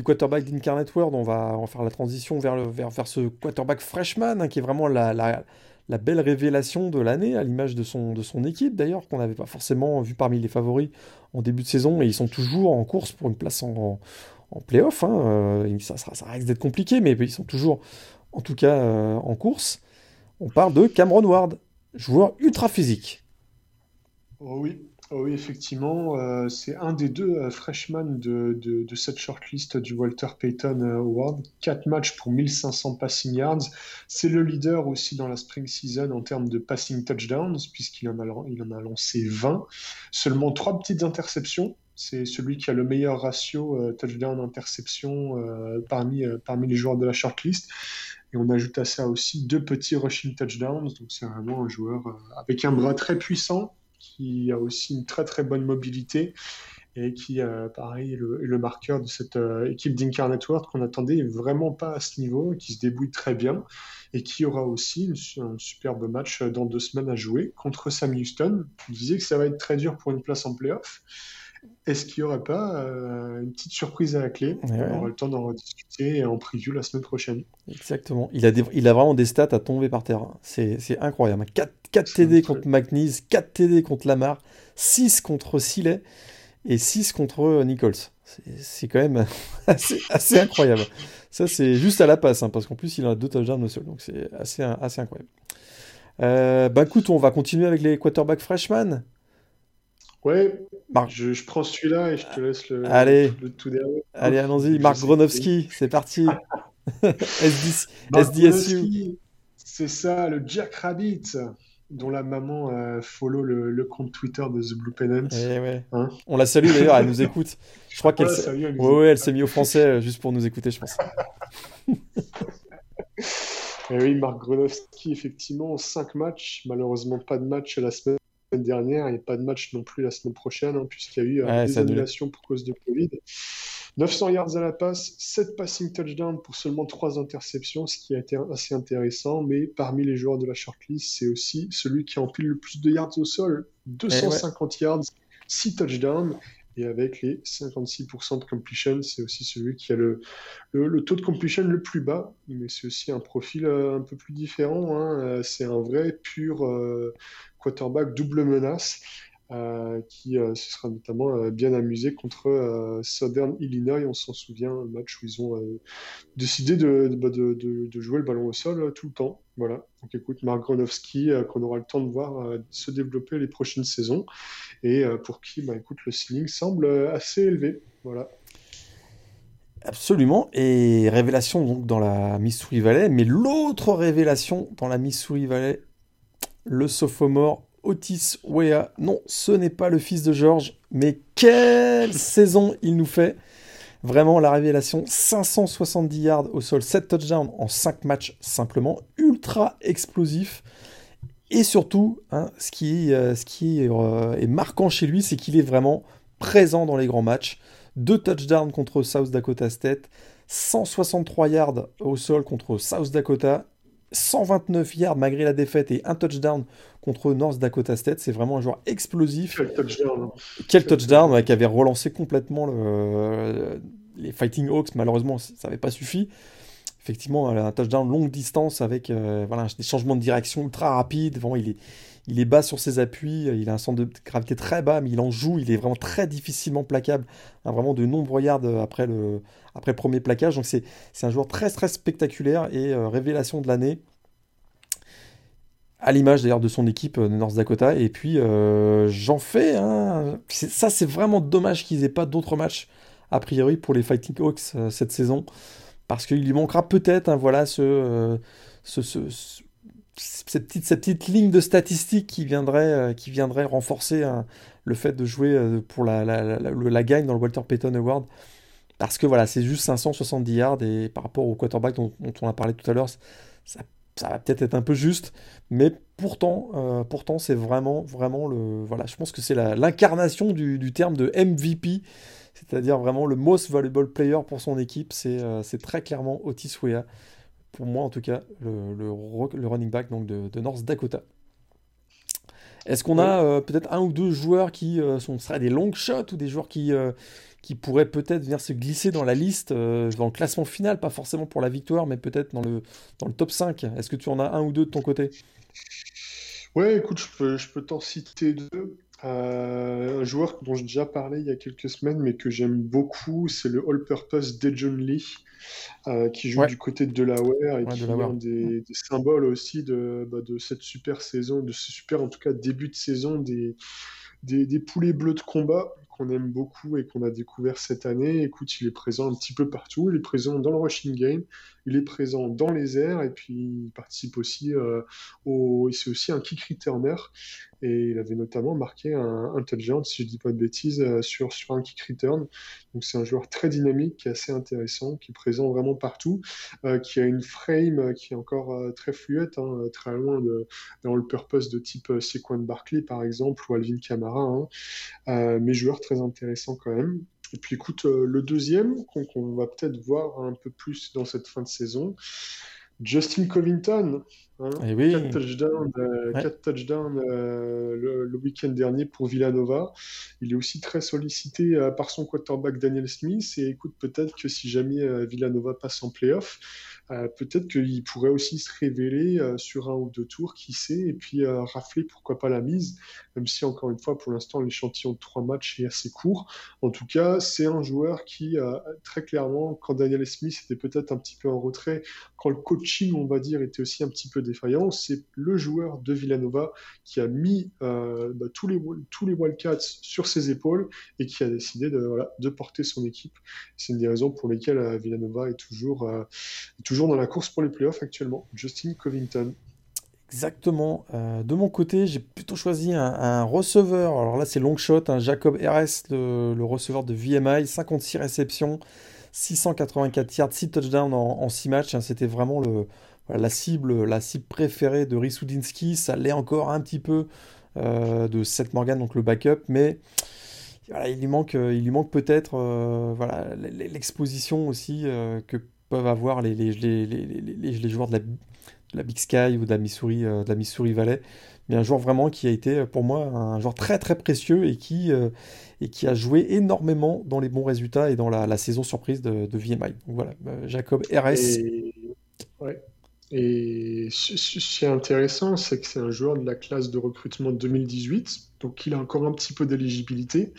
quarterback d'Incarnate World. On va, faire la transition vers, ce quarterback freshman hein, qui est vraiment la, belle révélation de l'année, à l'image de son, équipe d'ailleurs, qu'on n'avait pas forcément vu parmi les favoris en début de saison, et ils sont toujours en course pour une place en, en, playoff. Hein. Euh, ça, ça, risque d'être compliqué, mais ils sont toujours, en tout cas, euh, en course. On parle de Cameron Ward, joueur ultra physique. Oh oui, Oh oui, effectivement, euh, c'est un des deux euh, freshmen de, de, cette shortlist du Walter Payton Award. Quatre matchs pour 1500 passing yards. C'est le leader aussi dans la spring season en termes de passing touchdowns, puisqu'il en, a, a lancé 20. Seulement trois petites interceptions. C'est celui qui a le meilleur ratio touchdown-interception parmi, parmi les joueurs de la shortlist. Et on ajoute à ça aussi deux petits rushing touchdowns. Donc c'est vraiment un joueur avec un bras très puissant qui a aussi une très très bonne mobilité et qui, euh, pareil, est le, marqueur de cette euh, équipe d'Incarnate World qu'on n'attendait vraiment pas à ce niveau, qui se débrouille très bien et qui aura aussi un superbe match dans deux semaines à jouer contre Sam Houston. Je disais que ça va être très dur pour une place en playoff. Est-ce qu'il n'y aurait pas euh, une petite surprise à la clé? On aura le temps d'en rediscuter en preview la semaine prochaine. Exactement. Il a, il a vraiment des stats à tomber par terre. C'est incroyable. 4, 4 TD contre McNeese, 4 TD contre Lamar, 6 contre Sillet et 6 contre euh, Nichols. C'est quand même assez, incroyable. Ça, c'est juste à la passe, hein, parce qu'en plus, il a deux touchdowns au sol. Donc, c'est assez, assez incroyable. Euh, bah écoute, on va continuer avec les quarterbacks freshman. Ouais, je, je, prends celui-là et je te laisse le, Allez. le tout dernier. Allez, allons-y. Marc Gronowski, c'est parti. SDSU. C'est ça, le Jack Rabbit, dont la maman euh, follow le, compte Twitter de The Blue Pennant. Eh ouais. Hein On la salue d'ailleurs, elle nous écoute. Je crois qu'elle s'est ouais, ouais, elle s'est mise au français euh, juste pour nous écouter, je pense. Et eh oui, Marc Gronowski, effectivement, 5 matchs. Malheureusement, pas de match la semaine dernière. A pas de match non plus la semaine prochaine, hein, puisqu'il y a eu euh, des annulations pour cause de Covid. 900 yards à la passe, 7 passing touchdowns pour seulement 3 interceptions, ce qui a été assez intéressant. Mais parmi les joueurs de la shortlist, c'est aussi celui qui empile le plus de yards au sol. 250 eh yards, 6 touchdowns. Et avec les 56% de completion, c'est aussi celui qui a le, le, taux de completion le plus bas, mais c'est aussi un profil euh, un peu plus différent. Hein. Euh, c'est un vrai pur euh, quarterback double menace. qui se sera notamment bien amusé contre Southern Illinois. On s'en souvient, un match où ils ont décidé de, bah, de, jouer le ballon au sol tout le temps. Voilà. Donc écoute, Mark Gronowski, qu'on aura le temps de voir se développer les prochaines saisons et euh, pour qui, bah, écoute, le ceiling semble euh, assez élevé. Voilà. Absolument. Et révélation donc dans la Missouri Valley, mais l'autre révélation dans la Missouri Valley, le sophomore Otis Wea. Non, ce n'est pas le fils de George, mais quelle saison il nous fait. Vraiment la révélation, 570 yards au sol, 7 touchdowns en 5 matchs simplement, ultra explosif. Et surtout, hein, ce qui, euh, ce qui euh, est, marquant chez lui, c'est qu'il est vraiment présent dans les grands matchs. Deux touchdowns contre South Dakota State, 163 yards au sol contre South Dakota, 129 yards malgré la défaite et un touchdown contre North Dakota State. C'est vraiment un joueur explosif. Quel touchdown hein. Quel touchdown qui avait relancé complètement les Fighting Hawks. Malheureusement, ça n'avait pas suffi effectivement un touchdown longue distance avec euh, voilà, des changements de direction ultra rapides. Vraiment, il est, il est bas sur ses appuis, il a un centre de gravité très bas, mais il en joue, il est vraiment très difficilement placable, vraiment de nombreux yards après le, après premier plaquage. Donc c'est un joueur très très spectaculaire et euh, révélation de l'année. À l'image d'ailleurs de son équipe euh, de North Dakota. Et puis j'en fais. Ça c'est vraiment dommage qu'ils aient pas d'autres matchs a priori pour les Fighting Hawks cette saison parce qu'il lui manquera peut-être hein, voilà, ce, cette, petite, ligne de statistiques qui viendrait, euh, qui viendrait renforcer le fait de jouer pour la, la, gagne dans le Walter Payton Award. Parce que voilà, c'est juste 570 yards et par rapport au quarterback dont, on a parlé tout à l'heure, ça, va peut-être être un peu juste, mais pourtant, pourtant c'est vraiment, vraiment le. Voilà, je pense que c'est l'incarnation du, terme de MVP c'est-à-dire vraiment le most valuable player pour son équipe, c'est euh, très clairement Otis Wea, pour moi en tout cas, le, le, running back donc de, North Dakota. Est-ce qu'on a euh, peut-être un ou deux joueurs qui euh, sont, seraient des long shots ou des joueurs qui, qui pourraient peut-être venir se glisser dans la liste, dans le classement final, pas forcément pour la victoire, mais peut-être dans le, dans le top 5 Est-ce que tu en as un ou deux de ton côté? Ouais, écoute, je peux, je peux t'en citer deux. Euh, un joueur dont j'ai déjà parlé il y a quelques semaines, mais que j'aime beaucoup, c'est le All-Purpose Dejon Lee, euh, qui joue du côté de Delaware et qui est un des, symboles aussi de, bah, de cette super saison, de ce super, en tout cas, début de saison des, des, des poulets bleus de combat qu'on aime beaucoup et qu'on a découvert cette année. Écoute, il est présent un petit peu partout. Il est présent dans le rushing game, il est présent dans les airs et puis il participe aussi euh, au. C'est aussi un kick returner et il avait notamment marqué un, touchdown, si je dis pas de bêtises, euh, sur, sur un kick return. Donc c'est un joueur très dynamique, assez intéressant, qui est présent vraiment partout, euh, qui a une frame qui est encore très fluette, hein, très loin de, dans le purpose de type Sequan Barkley par exemple ou Alvin Kamara, hein. mais joueur très intéressant quand même. Et puis écoute, euh, le deuxième, qu'on va peut-être voir un peu plus dans cette fin de saison, Justin Covington. Hein, 4 eh touchdowns, euh, euh, le, week-end dernier pour Villanova. Il est aussi très sollicité par son quarterback Daniel Smith. Et écoute, peut-être que si jamais Villanova passe en playoff, euh, peut-être qu'il pourrait aussi se révéler euh, sur un ou deux tours, qui sait, et puis euh, rafler pourquoi pas la mise, même si encore une fois pour l'instant l'échantillon de trois matchs est assez court. En tout cas, c'est un joueur qui très clairement, quand Daniel Smith était peut-être un petit peu en retrait, quand le coaching on va dire était aussi un petit peu défaillant, c'est le joueur de Villanova qui a mis bah, tous les tous les Wildcats sur ses épaules et qui a décidé de, de porter son équipe. C'est une des raisons pour lesquelles Villanova est toujours, est toujours dans la course pour les playoffs actuellement, Justin Covington. Exactement. Euh, de mon côté, j'ai plutôt choisi un, receveur. Alors là, c'est long shot, un Jacob RS, le, receveur de VMI, 56 réceptions, 684 yards, 6 touchdowns en, 6 matchs. Hein. C'était vraiment la, cible, la cible préférée de Risudinski. Ça l'est encore un petit peu euh, de Seth Morgan, donc le backup, mais il lui manque, il lui manque peut-être euh, voilà, l'exposition aussi que peuvent avoir les, les joueurs de la, la, Big Sky ou de la Missouri, euh, de Valley. Mais un joueur vraiment qui a été pour moi un joueur très très précieux et qui, euh, et qui a joué énormément dans les bons résultats et dans la, saison surprise de, VMI. Voilà, euh, Jacob RS. Et... Ouais. Et ce qui est intéressant, c'est que c'est un joueur de la classe de recrutement 2018, donc il a encore un petit peu d'éligibilité.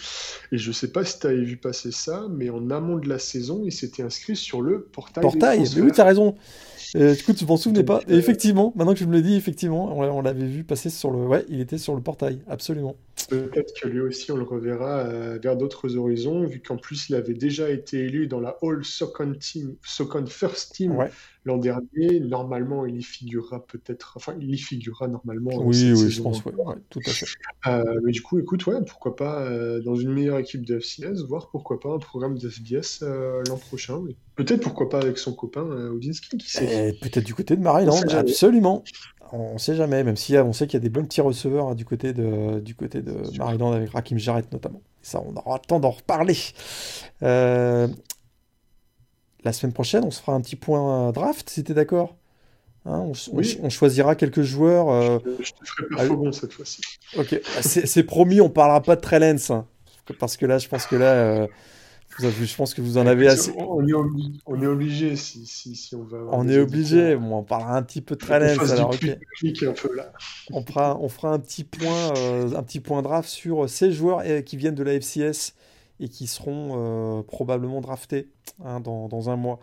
Et je ne sais pas si tu avais vu passer ça, mais en amont de la saison, il s'était inscrit sur le portail. Portail, mais oui, tu as raison. Euh, écoute, tu m'en souvenais pas. Et euh, effectivement, maintenant que je me le dis, effectivement, on, l'avait vu passer sur le. Ouais, il était sur le portail, absolument. Peut-être que lui aussi, on le reverra euh, vers d'autres horizons, vu qu'en plus, il avait déjà été élu dans la All Socon Team, Socon First Team l'an dernier. Normalement, il y figurera peut-être, enfin, il y figurera normalement. Oui, oui, je pense, ouais, tout à fait. Euh, mais du coup, écoute, ouais, pourquoi pas euh, dans une meilleure équipe de FCS, voir pourquoi pas un programme de FBS euh, l'an prochain. Peut-être pourquoi pas avec son copain Odinski, qui sait. Peut-être du côté de Maryland, absolument. On sait jamais, même si on sait qu'il y a des bons petits receveurs hein, du côté de, du côté de Maryland avec Rakim Jarrett notamment. ça, on aura le temps d'en reparler. Euh, la semaine prochaine, on se fera un petit point draft, si tu es d'accord? Hein, on, choisira quelques joueurs. Euh, je, te, ferai pas cette fois-ci. Ok, c'est promis, on parlera pas de Trellens. Hein, parce que là, je pense que là, euh, je pense que vous en avez assez. On est, obligé, on est obligé si, si, on va. On est obligé, on parlera un petit peu de Trellens. Alors, On, fera, on fera un petit point, euh, un petit point draft sur ces joueurs qui viennent de la FCS et qui seront probablement draftés hein, dans, dans, un mois.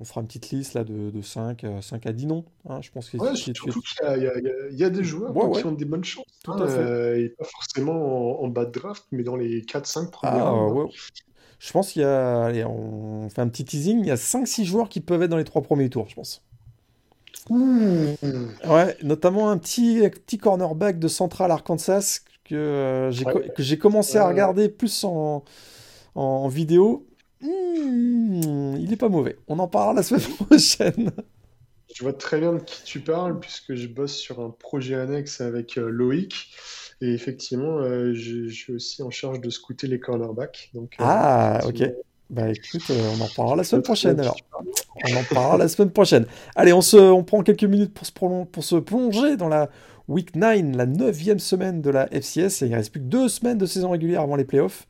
On fera une petite liste là, de, de 5, 5 à 10 noms. Hein, je pense qu'il y, y, a des joueurs qui ont des bonnes chances. Hein, euh, et pas forcément en, bas de draft, mais dans les 4-5 premiers. Ah, je pense qu'il y a. Allez, on fait un petit teasing. Il y a 5-6 joueurs qui peuvent être dans les 3 premiers tours, je pense. Ouais, notamment un petit, petit cornerback de Central Arkansas que j'ai commencé à regarder plus en, en vidéo. Hmm, il est pas mauvais. On en parlera la semaine prochaine. Je vois très bien de qui tu parles, puisque je bosse sur un projet annexe avec euh, Loïc. Et effectivement, euh, je, suis aussi en charge de scouter les cornerbacks. Donc, euh, ah, ok. Bah écoute, on en parlera la semaine prochaine alors. On en parlera la semaine prochaine. Allez, on, se, on prend quelques minutes pour se, pour se plonger dans la Week 9, la neuvième semaine de la FCS. Et il reste plus que deux semaines de saison régulière avant les playoffs.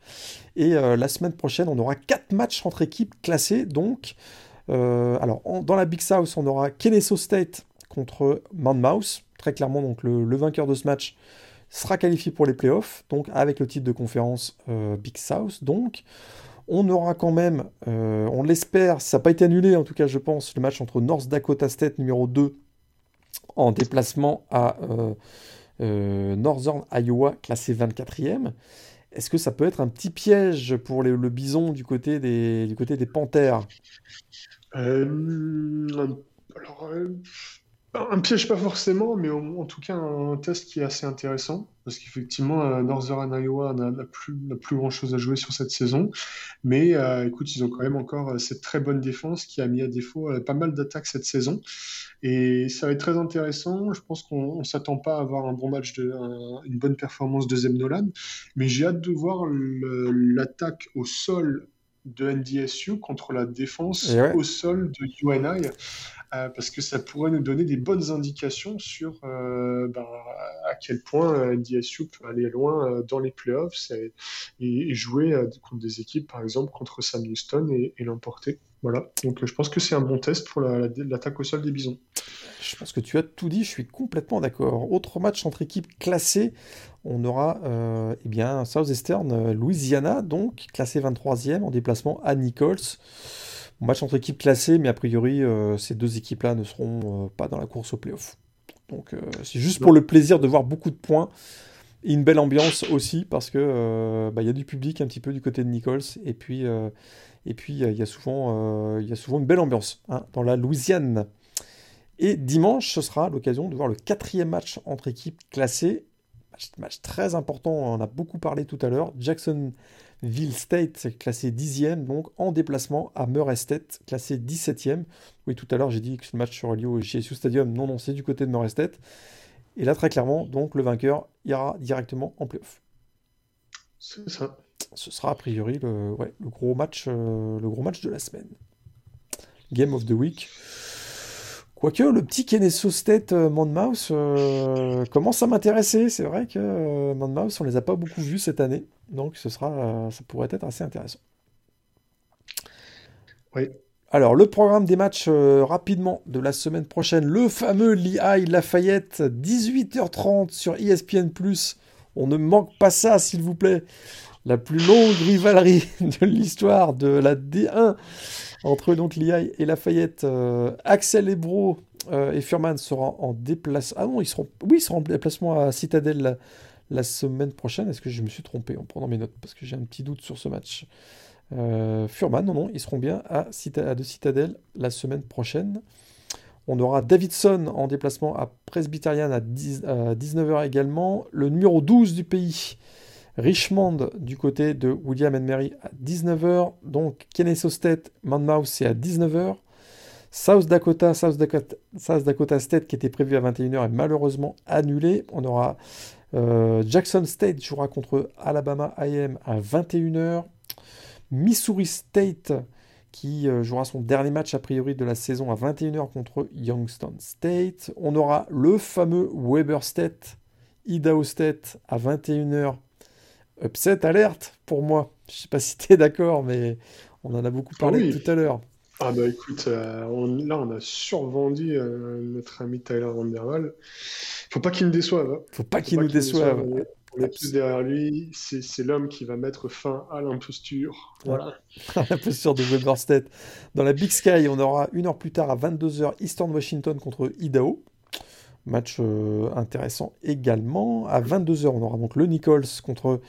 Et la semaine prochaine, on aura quatre matchs entre équipes classées. Donc, euh, dans la Big South, on aura Kennesaw State contre Monmouth. Très clairement, donc le, vainqueur de ce match sera qualifié pour les playoffs, donc avec le titre de conférence euh, Big South. Donc, on aura quand même, euh, on l'espère, ça n'a pas été annulé en tout cas, je pense, le match entre North Dakota State numéro 2 en déplacement à Northern Iowa, classé 24e. Est-ce que ça peut être un petit piège pour le bison du côté des, panthères? Euh, euh, un piège pas forcément, mais en tout cas un test qui est assez intéressant, parce qu'effectivement, euh, Northern Iowa n'a plus, plus grand-chose à jouer sur cette saison, mais écoute, ils ont quand même encore cette très bonne défense qui a mis à défaut pas mal d'attaques cette saison, et ça va être très intéressant. Je pense qu'on ne s'attend pas à avoir un bon match, de, une bonne performance de Zeb Nolan, mais j'ai hâte de voir l'attaque au sol de NDSU contre la défense au sol de UNI, euh, parce que ça pourrait nous donner des bonnes indications sur euh, ben, à quel point NDSU peut aller loin euh, dans les playoffs et, jouer contre des équipes, par exemple, contre Sam Houston et, l'emporter. Voilà, donc je pense que c'est un bon test pour l'attaque au sol des Bisons. Je pense que tu as tout dit, je suis complètement d'accord. Autre match entre équipes classées, on aura euh, eh bien, Southeastern euh, Louisiana, donc classé 23e en déplacement à Nichols. Match entre équipes classées, mais a priori, euh, ces deux équipes-là ne seront pas dans la course au playoff. Donc c'est juste pour le plaisir de voir beaucoup de points et une belle ambiance aussi, parce que bah, il y a du public un petit peu du côté de Nichols, et puis et puis il y, a souvent il y a souvent une belle ambiance hein, dans la Louisiane. Et dimanche, ce sera l'occasion de voir le quatrième match entre équipes classées match, très important, on en a beaucoup parlé tout à l'heure. Jacksonville State, classé 10e, donc en déplacement à Murray State, classé 17e. Oui, tout à l'heure, j'ai dit que le match sera lié au JSU Stadium. Non, non, c'est du côté de Murray State. Et là, très clairement, donc le vainqueur ira directement en playoff. C'est ça. Ce sera a priori le, ouais, le, gros match, euh, le gros match de la semaine. Game of the Week. Quoique le petit Kennesaw State euh, Monmouth euh, commence à m'intéresser. C'est vrai que euh, Monmouth, on les a pas beaucoup vus cette année. Donc ce sera, ça pourrait être assez intéressant. Oui. Alors, le programme des matchs rapidement de la semaine prochaine. Le fameux Lehigh Lafayette, 18h30 sur ESPN. On ne manque pas ça, s'il vous plaît. La plus longue rivalerie de l'histoire de la D1 entre donc Lehigh et Lafayette, euh, Axel Ebro euh, et Furman seront en déplacement. Ah non, ils seront, en déplacement à Citadel la, semaine prochaine. Est-ce que je me suis trompé en prenant mes notes? Parce que j'ai un petit doute sur ce match. Euh, Furman, non, non, ils seront bien à, à de Citadel la semaine prochaine. On aura Davidson en déplacement à Presbyterian à, 19h également. Le numéro 12 du pays, Richmond du côté de William and Mary à 19h. Donc Kennesaw State, Monmouth c'est à 19h. South Dakota, South Dakota, South Dakota State qui était prévu à 21h est malheureusement annulé. On aura euh, Jackson State jouera contre Alabama AM à 21h. Missouri State qui euh, jouera son dernier match a priori de la saison à 21h contre Youngstown State. On aura le fameux Weber State, Idaho State à 21h upset alerte pour moi. Je sais pas si tu es d'accord, mais on en a beaucoup parlé tout à l'heure. Ah bah écoute, euh, là on a survendu euh, notre ami Tyler Vanderwall. Faut pas qu'il nous déçoive. Hein. Faut pas qu'il nous déçoive. On est tous derrière lui. C'est l'homme qui va mettre fin à l'imposture. Voilà. l'imposture de Weber State. Dans la Big Sky, on aura une heure plus tard à 22h Eastern Washington contre Idaho. Match euh, intéressant également. À 22h, on aura donc le Nichols contre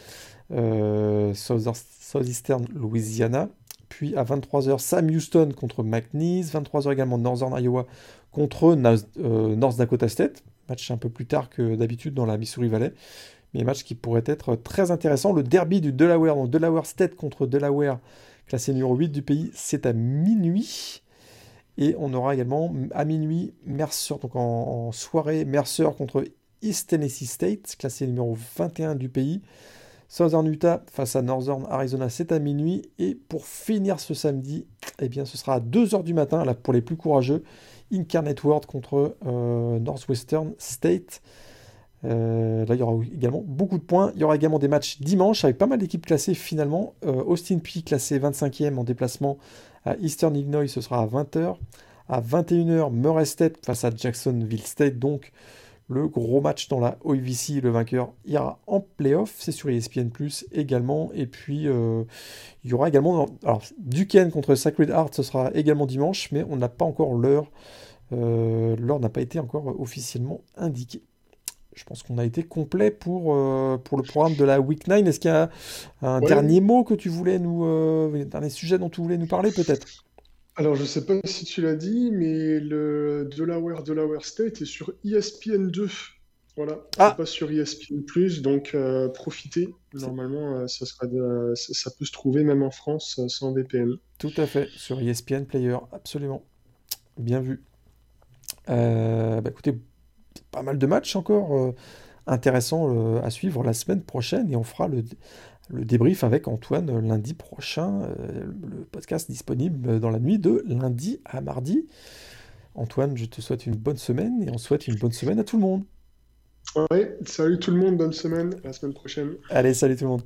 euh, Southeastern Louisiana. Puis à 23h, Sam Houston contre McNeese. 23h également Northern Iowa contre euh, North Dakota State. Match un peu plus tard que d'habitude dans la Missouri Valley. mais match qui pourrait être très intéressant. Le derby du Delaware, donc Delaware State contre Delaware, classé numéro 8 du pays, c'est à minuit. Et on aura également à minuit Mercer, donc en, soirée, Mercer contre East Tennessee State, classé numéro 21 du pays. Southern Utah face à Northern Arizona, c'est à minuit. Et pour finir ce samedi, eh bien, ce sera à 2h du matin, là pour les plus courageux, Incarnate World contre euh, Northwestern State. Euh, là, il y aura également beaucoup de points. Il y aura également des matchs dimanche avec pas mal d'équipes classées finalement. Euh, Austin Peay classé 25e en déplacement à Eastern Illinois, ce sera à 20h. À 21h, Murray State face à Jacksonville State. Donc, le gros match dans la OVC, le vainqueur ira en playoff. C'est sur ESPN Plus également. Et puis, euh, il y aura également. Alors, Duquesne contre Sacred Heart, ce sera également dimanche, mais on n'a pas encore l'heure. l'heure n'a pas été encore officiellement indiquée je pense qu'on a été complet pour, euh, pour le programme de la Week 9. Est-ce qu'il y a un dernier mot que tu voulais nous. Euh, un dernier sujet dont tu voulais nous parler, peut-être? Alors, je ne sais pas si tu l'as dit, mais le Delaware, Delaware State est sur ESPN 2. Voilà, ah. pas sur ESPN donc euh, profitez. Normalement, ça, sera ça peut se trouver même en France sans VPN. Tout à fait, sur ESPN Player, absolument. Bien vu. bah, écoutez, pas mal de matchs encore euh, intéressants euh, à suivre la semaine prochaine et on fera le, le débrief avec Antoine lundi prochain. Euh, le podcast disponible dans la nuit de lundi à mardi. Antoine, je te souhaite une bonne semaine et on souhaite une bonne semaine à tout le monde. Ouais, salut tout le monde, bonne semaine, à la semaine prochaine. Allez, salut tout le monde.